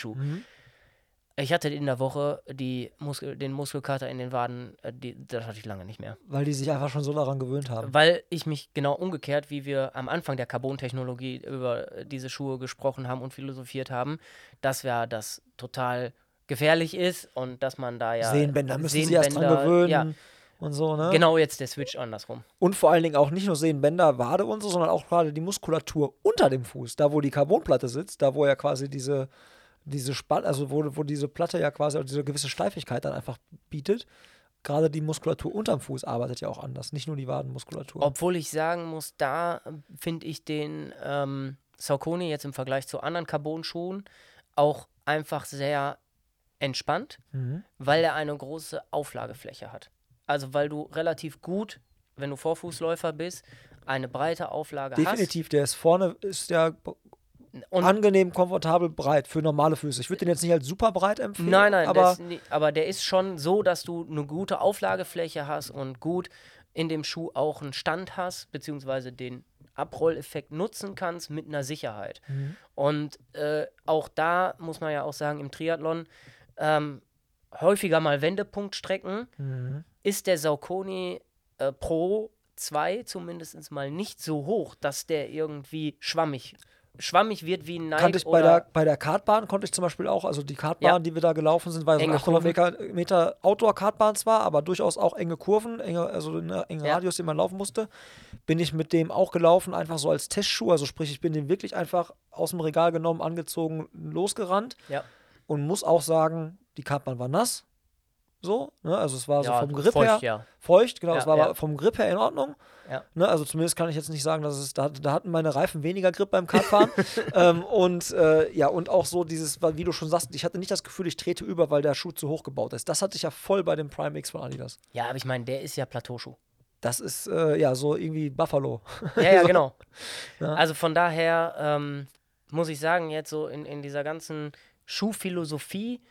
Ich hatte in der Woche die Muskel, den Muskelkater in den Waden, äh, die, das hatte ich lange nicht mehr. Weil die sich einfach schon so daran gewöhnt haben. Weil ich mich genau umgekehrt, wie wir am Anfang der Carbon-Technologie über äh, diese Schuhe gesprochen haben und philosophiert haben, dass ja das total gefährlich ist und dass man da ja. Sehnenbänder müssen sie erst dran gewöhnen Ja, und so, ne? genau jetzt der Switch andersrum. Und vor allen Dingen auch nicht nur Sehnenbänder, Wade und so, sondern auch gerade die Muskulatur unter dem Fuß, da wo die Carbonplatte sitzt, da wo ja quasi diese, diese Spann, also wo, wo diese Platte ja quasi auch diese gewisse Steifigkeit dann einfach bietet. Gerade die Muskulatur unterm Fuß arbeitet ja auch anders, nicht nur die Wadenmuskulatur. Obwohl ich sagen muss, da äh, finde ich den ähm, Saucony jetzt im Vergleich zu anderen Carbon-Schuhen auch einfach sehr entspannt, Mhm. weil er eine große Auflagefläche hat. Also weil du relativ gut, wenn du Vorfußläufer bist, eine breite Auflage Definitiv, der ist vorne, ist ja hast. Und angenehm, komfortabel, breit für normale Füße. Ich würde den jetzt nicht als super breit empfehlen, nein, nein, aber der ist nie, aber der ist schon so, dass du eine gute Auflagefläche hast und gut in dem Schuh auch einen Stand hast, beziehungsweise den Abrolleffekt nutzen kannst mit einer Sicherheit. Mhm. Und äh, auch da muss man ja auch sagen, im Triathlon ähm, häufiger mal Wendepunktstrecken Mhm. ist der Saucony äh, Pro 2 zumindest mal nicht so hoch, dass der irgendwie schwammig, schwammig wird wie ein Nike kannte ich bei der, bei der Kartbahn, konnte ich zum Beispiel auch, also die Kartbahn, Ja. die wir da gelaufen sind, war so Enge 800 Meter, Meter Outdoor-Kartbahn zwar, aber durchaus auch enge Kurven, enge, also einen engen Ja. Radius, den man laufen musste. Bin ich mit dem auch gelaufen, einfach so als Testschuh, also sprich, ich bin den wirklich einfach aus dem Regal genommen, angezogen, losgerannt ja, und muss auch sagen, die Kartbahn war nass. So, ne? also es war so ja, vom Grip feucht, her ja. feucht, genau, Ja, es war aber vom Grip her in Ordnung. Ne, also zumindest kann ich jetzt nicht sagen, dass es, da, da hatten meine Reifen weniger Grip beim Kartfahren. *laughs* ähm, und äh, ja, und auch so dieses, wie du schon sagst, ich hatte nicht das Gefühl, ich trete über, weil der Schuh zu hoch gebaut ist. Das hatte ich ja voll bei dem Prime X von Adidas. Ja, aber ich meine, der ist ja Plateauschuh. Das ist äh, ja so irgendwie Buffalo. Ja, ja, *laughs* So. genau. Also von daher ähm, muss ich sagen, jetzt so in, in dieser ganzen Schuhphilosophie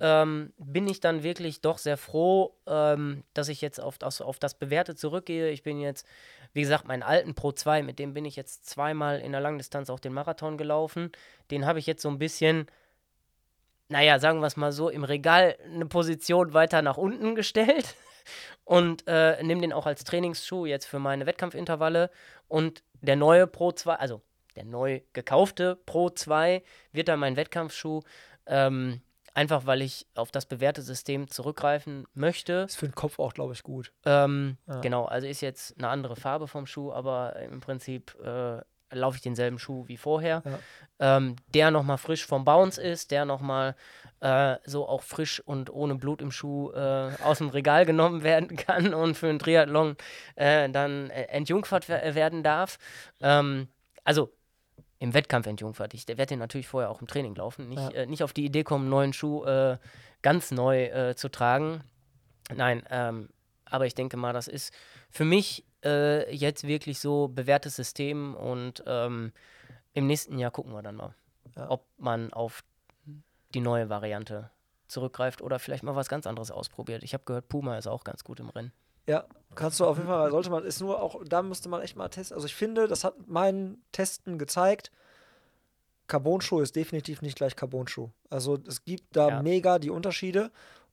ähm, bin ich dann wirklich doch sehr froh, ähm, dass ich jetzt auf das, auf das Bewährte zurückgehe. Ich bin jetzt, wie gesagt, meinen alten Pro 2, mit dem bin ich jetzt zweimal in der Langdistanz auch den Marathon gelaufen. Den habe ich jetzt so ein bisschen, naja, sagen wir es mal so, im Regal eine Position weiter nach unten gestellt *laughs* und äh, nehme den auch als Trainingsschuh jetzt für meine Wettkampfintervalle. Und der neue Pro 2, also der neu gekaufte Pro 2 wird dann mein Wettkampfschuh. Ähm, einfach weil ich auf das bewährte System zurückgreifen möchte. Ist für den Kopf auch, glaube ich, gut. Ähm, Ja. Genau, also ist jetzt eine andere Farbe vom Schuh, aber im Prinzip äh, laufe ich denselben Schuh wie vorher. Ähm, der nochmal frisch vom Bounce ist, der nochmal äh, so auch frisch und ohne Blut im Schuh äh, aus dem Regal *laughs* genommen werden kann und für einen Triathlon äh, dann äh, entjungfert wer- werden darf. Ähm, also im Wettkampf entjungfert. Ich werde den natürlich vorher auch im Training laufen. Nicht, Ja. äh, nicht auf die Idee kommen, einen neuen Schuh äh, ganz neu äh, zu tragen. Nein, ähm, aber ich denke mal, das ist für mich äh, jetzt wirklich so bewährtes System und ähm, im nächsten Jahr gucken wir dann mal, Ja. ob man auf die neue Variante zurückgreift oder vielleicht mal was ganz anderes ausprobiert. Ich habe gehört, Puma ist auch ganz gut im Rennen. Ja, kannst du auf jeden Fall, sollte man, ist nur auch, da müsste man echt mal testen. Also ich finde, das hat mein Testen gezeigt, Carbon-Schuh ist definitiv nicht gleich Carbon-Schuh. Also es gibt da Ja. mega die Unterschiede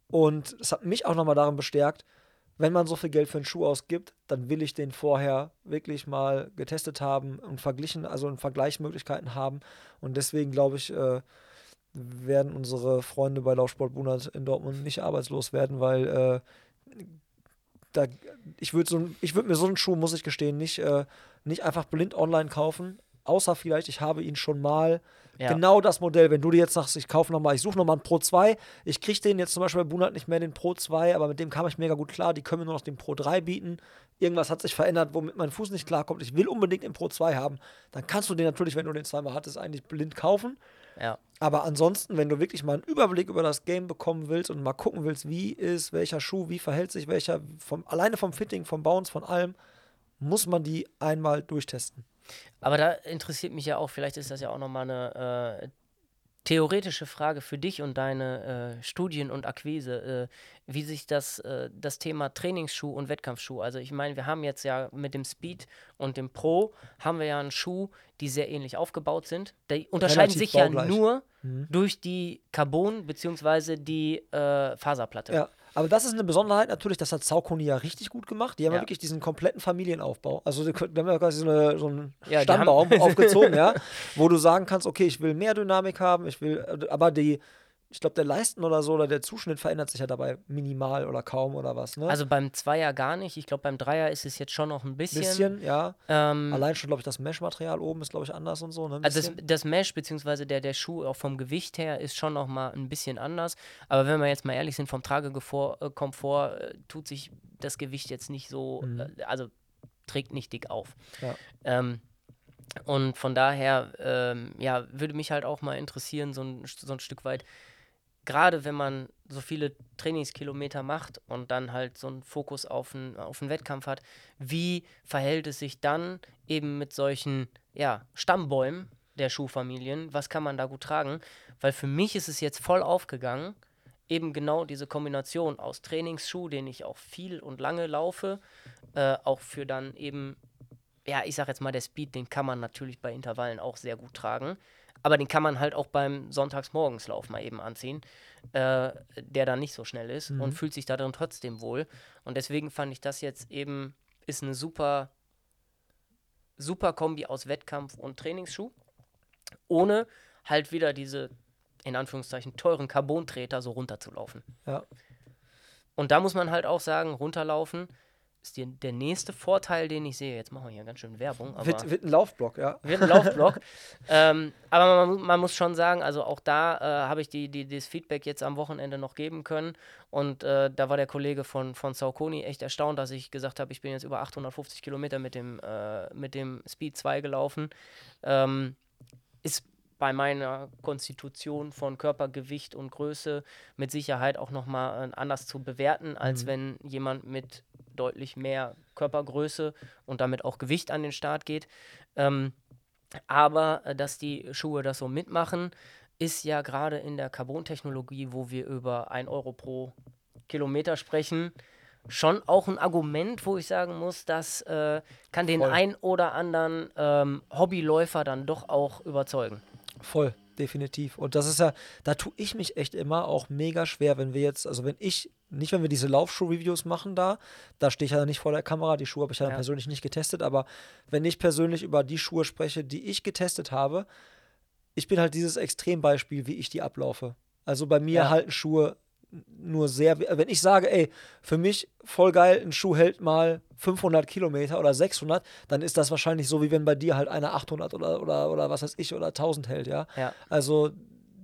und es hat mich auch nochmal darin bestärkt, wenn man so viel Geld für einen Schuh ausgibt, dann will ich den vorher wirklich mal getestet haben und verglichen, also in Vergleichsmöglichkeiten haben. Und deswegen glaube ich, äh, werden unsere Freunde bei Laufsport Bunert in Dortmund nicht arbeitslos werden, weil äh, da, ich würde so, ich würd mir so einen Schuh, muss ich gestehen, nicht, äh, nicht einfach blind online kaufen. Außer vielleicht, ich habe ihn schon mal Ja. Genau das Modell. Wenn du dir jetzt sagst, ich kaufe nochmal, ich suche nochmal einen Pro 2, ich kriege den jetzt zum Beispiel bei Bunat nicht mehr den Pro 2, aber mit dem kam ich mega gut klar, die können mir nur noch den Pro 3 bieten. Irgendwas hat sich verändert, womit mein Fuß nicht klarkommt. Ich will unbedingt den Pro 2 haben. Dann kannst du den natürlich, wenn du den zweimal hattest, eigentlich blind kaufen. Ja. Aber ansonsten, wenn du wirklich mal einen Überblick über das Game bekommen willst und mal gucken willst, wie ist welcher Schuh, wie verhält sich welcher, vom, alleine vom Fitting, vom Bounce, von allem, muss man die einmal durchtesten. Aber da interessiert mich ja auch, vielleicht ist das ja auch nochmal eine äh, theoretische Frage für dich und deine äh, Studien und Akquise, äh, wie sich das, äh, das Thema Trainingsschuh und Wettkampfschuh, also ich meine, wir haben jetzt ja mit dem Speed und dem Pro, haben wir ja einen Schuh, die sehr ähnlich aufgebaut sind. Die unterscheiden Relativ sich ja baugleich. nur Mhm. durch die Carbon- bzw. die äh, Faserplatte. Ja, aber das ist eine Besonderheit natürlich, das hat Saucony ja richtig gut gemacht. Die haben ja, Ja. wirklich diesen kompletten Familienaufbau. Also wir haben ja quasi so, eine, so einen Ja, Stammbaum aufgezogen, ja, *laughs* wo du sagen kannst, okay, ich will mehr Dynamik haben, ich will, aber die, ich glaube, der Leisten oder so oder der Zuschnitt verändert sich ja dabei minimal oder kaum oder was, ne? Also beim Zweier gar nicht. Ich glaube, beim Dreier ist es jetzt schon noch ein bisschen. bisschen, ja. Ähm, Allein schon, glaube ich, das Mesh-Material oben ist, glaube ich, anders und so, ne? Also das, das Mesh beziehungsweise der, der Schuh auch vom Gewicht her ist schon noch mal ein bisschen anders. Aber wenn wir jetzt mal ehrlich sind, vom Tragekomfort äh, tut sich das Gewicht jetzt nicht so, äh, also trägt nicht dick auf. Mhm. Ja. Ähm, und von daher, ähm, ja, würde mich halt auch mal interessieren, so ein, so ein Stück weit, gerade wenn man so viele Trainingskilometer macht und dann halt so einen Fokus auf einen, auf einen Wettkampf hat, wie verhält es sich dann eben mit solchen ja, Stammbäumen der Schuhfamilien? Was kann man da gut tragen? Weil für mich ist es jetzt voll aufgegangen, eben genau diese Kombination aus Trainingsschuh, den ich auch viel und lange laufe, äh, auch für dann eben, ja, ich sag jetzt mal, der Speed, den kann man natürlich bei Intervallen auch sehr gut tragen. Aber den kann man halt auch beim Sonntagsmorgenslauf mal eben anziehen, äh, der dann nicht so schnell ist und fühlt sich da drin trotzdem wohl. Und deswegen fand ich das jetzt eben, ist eine super, super Kombi aus Wettkampf und Trainingsschuh, ohne halt wieder diese, in Anführungszeichen, teuren Carbontreter so runterzulaufen. Ja. Und da muss man halt auch sagen, runterlaufen ist die, der nächste Vorteil, den ich sehe. Jetzt machen wir hier ganz schön Werbung. Wird, wird ein Laufblock, ja. wird ein Laufblock. *laughs* ähm, aber man, man muss schon sagen, also auch da äh, habe ich die, die, das Feedback jetzt am Wochenende noch geben können. Und äh, da war der Kollege von, von Saucony echt erstaunt, dass ich gesagt habe, ich bin jetzt über 850 Kilometer mit dem, äh, mit dem Speed 2 gelaufen. Ähm, ist bei meiner Konstitution von Körpergewicht und Größe mit Sicherheit auch nochmal äh, anders zu bewerten, als wenn jemand mit deutlich mehr Körpergröße und damit auch Gewicht an den Start geht. Ähm, aber äh, dass die Schuhe das so mitmachen, ist ja gerade in der Carbon-Technologie, wo wir über 1 Euro pro Kilometer sprechen, schon auch ein Argument, wo ich sagen muss, das äh, kann den Voll. ein oder anderen ähm, Hobbyläufer dann doch auch überzeugen. Voll, definitiv. Und das ist ja, da tue ich mich echt immer auch mega schwer, wenn wir jetzt, also wenn ich, nicht wenn wir diese Laufschuh-Reviews machen da, da stehe ich ja nicht vor der Kamera, die Schuhe habe ich ja, Ja. persönlich nicht getestet, aber wenn ich persönlich über die Schuhe spreche, die ich getestet habe, ich bin halt dieses Extrembeispiel, wie ich die ablaufe. Also bei mir Ja. halten Schuhe nur sehr, wenn ich sage, ey, für mich voll geil, ein Schuh hält mal 500 Kilometer oder 600, dann ist das wahrscheinlich so, wie wenn bei dir halt einer 800 oder, oder, oder was weiß ich, oder 1000 hält, ja. Ja. Also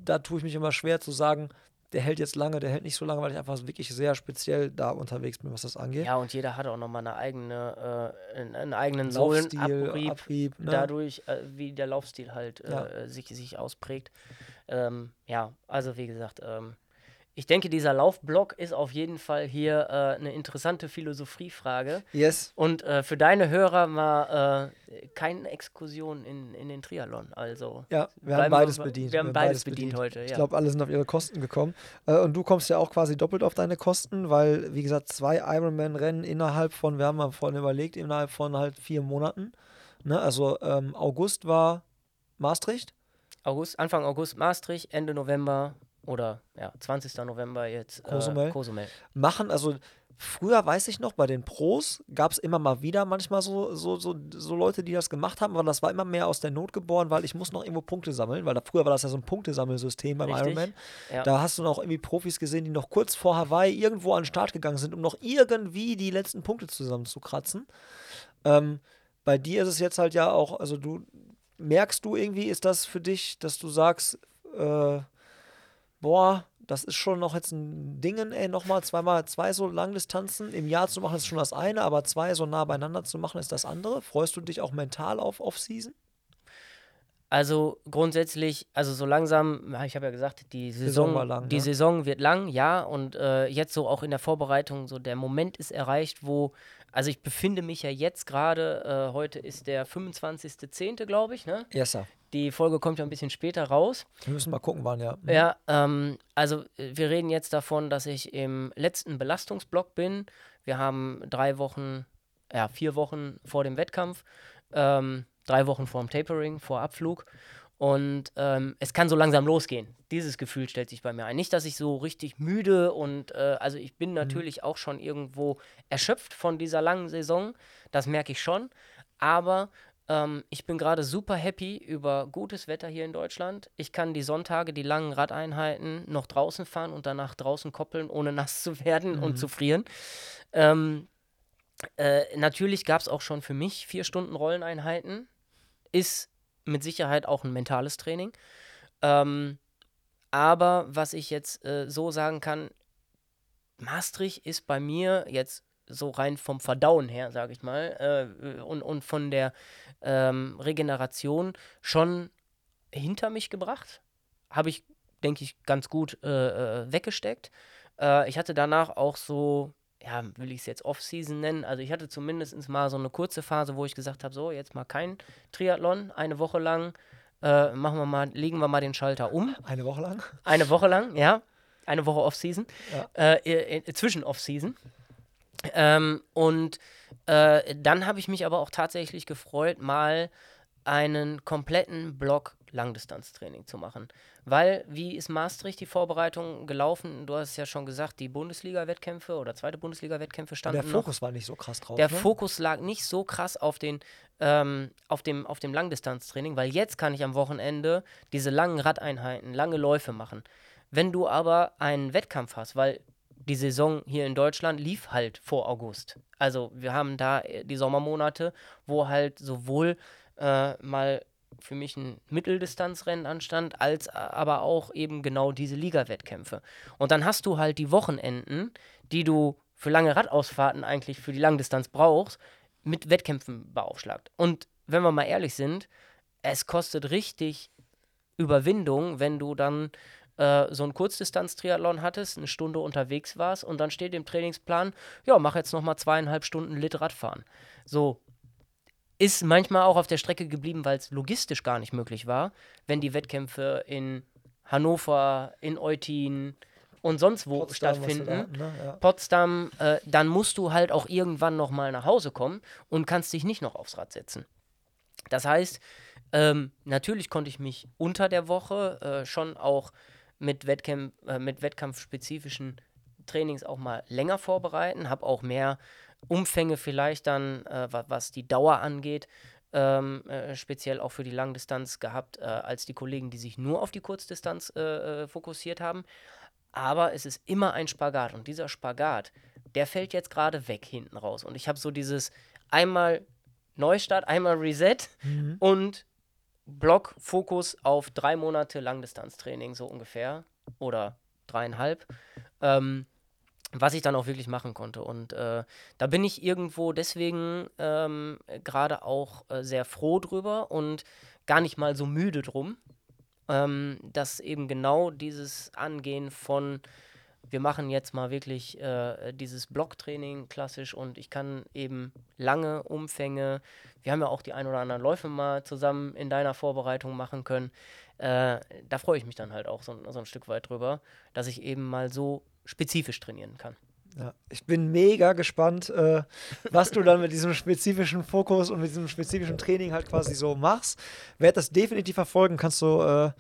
da tue ich mich immer schwer zu sagen, der hält jetzt lange, der hält nicht so lange, weil ich einfach wirklich sehr speziell da unterwegs bin, was das angeht. Ja, und jeder hat auch nochmal eine eigene, äh, einen, eigenen Sohlenabrieb, Abrieb, ne? dadurch, äh, wie der Laufstil halt äh, Ja. sich, sich ausprägt. Ähm, ja, also wie gesagt, ähm, ich denke, dieser Laufblock ist auf jeden Fall hier äh, eine interessante Philosophiefrage. Yes. Und äh, für deine Hörer mal äh, keine Exkursion in, in den Triathlon. Also Ja, wir haben beides wir- bedient. Wir haben beides bedient, heute, Ich ja. glaube, alle sind auf ihre Kosten gekommen. Äh, und du kommst ja auch quasi doppelt auf deine Kosten, weil, wie gesagt, zwei Ironman-Rennen innerhalb von, wir haben mal vorhin überlegt, innerhalb von halt vier Monaten. Ne? Also ähm, August war Maastricht. August, Anfang August Maastricht, Ende November oder ja, 20. November jetzt äh, Cozumel. Cozumel. machen, also früher weiß ich noch, bei den Pros gab es immer mal wieder manchmal so, so, so, so Leute, die das gemacht haben, aber das war immer mehr aus der Not geboren, weil ich muss noch irgendwo Punkte sammeln, weil da, früher war das ja so ein Punktesammelsystem beim Richtig, Ironman. ja. Da hast du noch irgendwie Profis gesehen, die noch kurz vor Hawaii irgendwo an den Start gegangen sind, um noch irgendwie die letzten Punkte zusammenzukratzen. Ähm, bei dir ist es jetzt halt ja auch, also du merkst du irgendwie, ist das für dich, dass du sagst, äh, boah, das ist schon noch jetzt ein Ding, ey, nochmal zweimal zwei so Langdistanzen im Jahr zu machen, ist schon das eine, aber zwei so nah beieinander zu machen, ist das andere. Freust du dich auch mental auf Off-Season? Also grundsätzlich, also so langsam, ich habe ja gesagt, die Saison, Saison lang, die ne? Saison wird lang, ja, und äh, jetzt so auch in der Vorbereitung, so der Moment ist erreicht, wo, also ich befinde mich ja jetzt gerade, äh, heute ist der 25.10., glaube ich, ne? Yes, sir. Die Folge kommt ja ein bisschen später raus. Wir müssen mal gucken, wann ja. Ja, ähm, also äh, wir reden jetzt davon, dass ich im letzten Belastungsblock bin. Wir haben drei Wochen, ja, vier Wochen vor dem Wettkampf, ähm, drei Wochen vor dem Tapering, vor Abflug. Und ähm, es kann so langsam losgehen. Dieses Gefühl stellt sich bei mir ein. Nicht, dass ich so richtig müde und äh, also ich bin natürlich auch schon irgendwo erschöpft von dieser langen Saison. Das merke ich schon. Aber ähm, ich bin gerade super happy über gutes Wetter hier in Deutschland. Ich kann die Sonntage, die langen Radeinheiten noch draußen fahren und danach draußen koppeln, ohne *laughs* nass zu werden und zu frieren. Ähm, äh, natürlich gab es auch schon für mich vier Stunden Rolleneinheiten. Ist mit Sicherheit auch ein mentales Training. Ähm, aber was ich jetzt äh, so sagen kann, Maastricht ist bei mir jetzt so rein vom Verdauen her, sage ich mal, äh, und, und von der ähm, Regeneration schon hinter mich gebracht. Habe ich, denke ich, ganz gut äh, äh, weggesteckt. Äh, ich hatte danach auch so, ja, will ich es jetzt Off-Season nennen, also ich hatte zumindest mal so eine kurze Phase, wo ich gesagt habe, so, jetzt mal kein Triathlon, eine Woche lang, äh, machen wir mal, legen wir mal den Schalter um. Eine Woche lang? Eine Woche lang, ja. Eine Woche Off-Season. Äh, äh, zwischen Off-Season. Ähm, und äh, dann habe ich mich aber auch tatsächlich gefreut, mal einen kompletten Block Langdistanztraining zu machen. Weil, wie ist Maastricht die Vorbereitung gelaufen? Du hast es ja schon gesagt, die Bundesliga-Wettkämpfe oder zweite Bundesliga-Wettkämpfe standen Der noch. Fokus war nicht so krass drauf. Der ne? Fokus lag nicht so krass auf, den, ähm, auf, dem, auf dem Langdistanztraining, weil jetzt kann ich am Wochenende diese langen Radeinheiten, lange Läufe machen. Wenn du aber einen Wettkampf hast, weil die Saison hier in Deutschland lief halt vor August. Also wir haben da äh, die Sommermonate, wo halt sowohl äh, mal für mich ein Mitteldistanzrennen anstand, als aber auch eben genau diese Liga-Wettkämpfe. Und dann hast du halt die Wochenenden, die du für lange Radausfahrten eigentlich für die Langdistanz brauchst, mit Wettkämpfen beaufschlagt. Und wenn wir mal ehrlich sind, es kostet richtig Überwindung, wenn du dann äh, so einen Kurzdistanz-Triathlon hattest, eine Stunde unterwegs warst und dann steht im Trainingsplan, ja, mach jetzt nochmal zweieinhalb Stunden Lit Radfahren. So, ist manchmal auch auf der Strecke geblieben, weil es logistisch gar nicht möglich war, wenn die Wettkämpfe in Hannover, in Eutin und sonst wo Potsdam, stattfinden. hatten, ne? ja. Potsdam, äh, dann musst du halt auch irgendwann nochmal nach Hause kommen und kannst dich nicht noch aufs Rad setzen. Das heißt, ähm, natürlich konnte ich mich unter der Woche äh, schon auch mit, Wettkämpf, äh, mit wettkampfspezifischen Trainings auch mal länger vorbereiten, habe auch mehr Umfänge vielleicht dann, äh, wa- was die Dauer angeht, ähm, äh, speziell auch für die Langdistanz gehabt, äh, als die Kollegen, die sich nur auf die Kurzdistanz äh, äh, fokussiert haben. Aber es ist immer ein Spagat und dieser Spagat, der fällt jetzt gerade weg hinten raus. Und ich habe so dieses einmal Neustart, einmal Reset und Block Fokus auf drei Monate Langdistanztraining, so ungefähr. Oder dreieinhalb. Ähm, was ich dann auch wirklich machen konnte. Und äh, da bin ich irgendwo deswegen ähm, gerade auch äh, sehr froh drüber und gar nicht mal so müde drum, ähm, dass eben genau dieses Angehen von wir machen jetzt mal wirklich äh, dieses Blocktraining klassisch und ich kann eben lange Umfänge, wir haben ja auch die ein oder anderen Läufe mal zusammen in deiner Vorbereitung machen können. Äh, da freue ich mich dann halt auch so, so ein Stück weit drüber, dass ich eben mal so spezifisch trainieren kann. Ja, ich bin mega gespannt, äh, was du dann mit diesem spezifischen Fokus und mit diesem spezifischen Training halt quasi so machst. Werde das definitiv verfolgen. Kannst du, äh,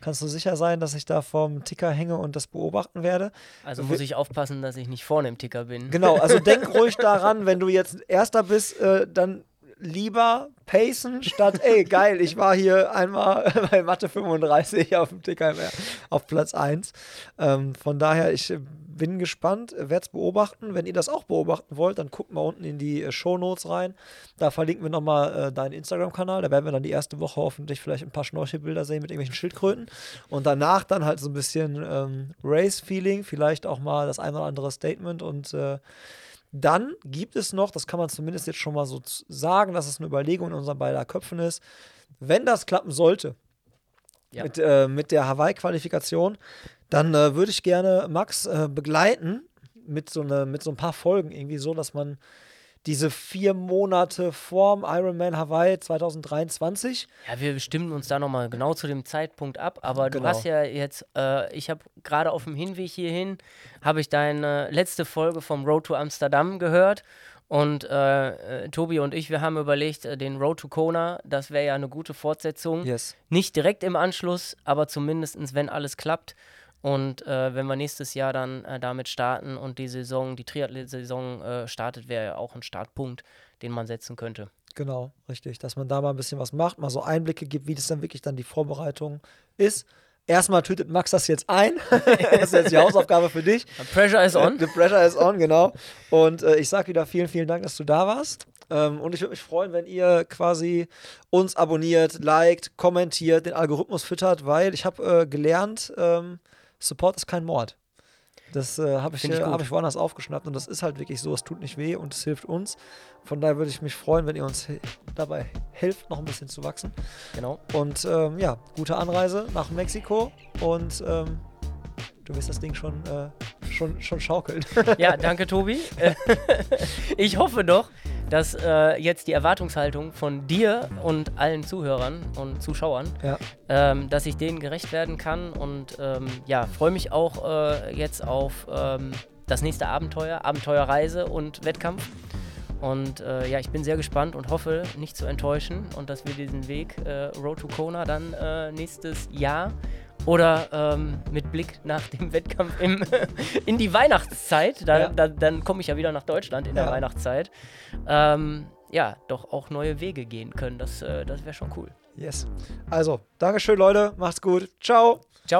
kannst du sicher sein, dass ich da vorm Ticker hänge und das beobachten werde. Also muss ich aufpassen, dass ich nicht vorne im Ticker bin. Genau, also denk *laughs* ruhig daran, wenn du jetzt Erster bist, äh, dann lieber pacen, statt, ey, geil, ich war hier einmal *laughs* bei Mathe 35 auf dem TKMR auf Platz 1. Ähm, von daher, ich bin gespannt, werde es beobachten. Wenn ihr das auch beobachten wollt, dann guckt mal unten in die äh, Show Notes rein. Da verlinken wir nochmal äh, deinen Instagram-Kanal. Da werden wir dann die erste Woche hoffentlich vielleicht ein paar Schnorchelbilder sehen mit irgendwelchen Schildkröten. Und danach dann halt so ein bisschen ähm, Race-Feeling, vielleicht auch mal das ein oder andere Statement. Und äh, dann gibt es noch, das kann man zumindest jetzt schon mal so sagen, dass es eine Überlegung in unseren beider Köpfen ist, wenn das klappen sollte, ja. mit, äh, mit der Hawaii-Qualifikation, dann äh, würde ich gerne Max äh, begleiten mit so, eine, mit so ein paar Folgen irgendwie so, dass man diese vier Monate vorm Ironman Hawaii 2023. Ja, wir stimmen uns da nochmal genau zu dem Zeitpunkt ab, aber genau. du hast ja jetzt, äh, ich habe gerade auf dem Hinweg hierhin, habe ich deine letzte Folge vom Road to Amsterdam gehört und äh, äh, Tobi und ich, wir haben überlegt, äh, den Road to Kona, das wäre ja eine gute Fortsetzung. Yes. Nicht direkt im Anschluss, aber zumindest, wenn alles klappt, und äh, wenn wir nächstes Jahr dann äh, damit starten und die Saison, die Triathlon-Saison äh, startet, wäre ja auch ein Startpunkt, den man setzen könnte. Genau, richtig. Dass man da mal ein bisschen was macht, mal so Einblicke gibt, wie das dann wirklich dann die Vorbereitung ist. Erstmal tötet Max das jetzt ein. *laughs* das ist jetzt die Hausaufgabe für dich. The pressure is on. The pressure is on, genau. Und äh, ich sage wieder vielen, vielen Dank, dass du da warst. Ähm, und ich würde mich freuen, wenn ihr quasi uns abonniert, liked, kommentiert, den Algorithmus füttert, weil ich habe äh, gelernt, ähm, Support ist kein Mord. Das äh, habe ich, ich, äh, hab ich woanders aufgeschnappt und das ist halt wirklich so, es tut nicht weh und es hilft uns. Von daher würde ich mich freuen, wenn ihr uns dabei helft, noch ein bisschen zu wachsen. Genau. Und ähm, ja, gute Anreise nach Mexiko und ähm, du wirst das Ding schon, äh, schon, schon schaukeln. *laughs* Ja, danke Tobi. *laughs* ich hoffe doch, dass äh, jetzt die Erwartungshaltung von dir und allen Zuhörern und Zuschauern, ja. ähm, dass ich denen gerecht werden kann und ähm, ja, freue mich auch äh, jetzt auf ähm, das nächste Abenteuer, Abenteuerreise und Wettkampf. Und äh, ja, ich bin sehr gespannt und hoffe, nicht zu enttäuschen und dass wir diesen Weg äh, Road to Kona dann äh, nächstes Jahr oder ähm, mit Blick nach dem Wettkampf im, *laughs* in die Weihnachtszeit, da, ja. da, dann komme ich ja wieder nach Deutschland in ja. der Weihnachtszeit, ähm, ja, doch auch neue Wege gehen können. Das, äh, das wäre schon cool. Yes. Also, Dankeschön, Leute. Macht's gut. Ciao.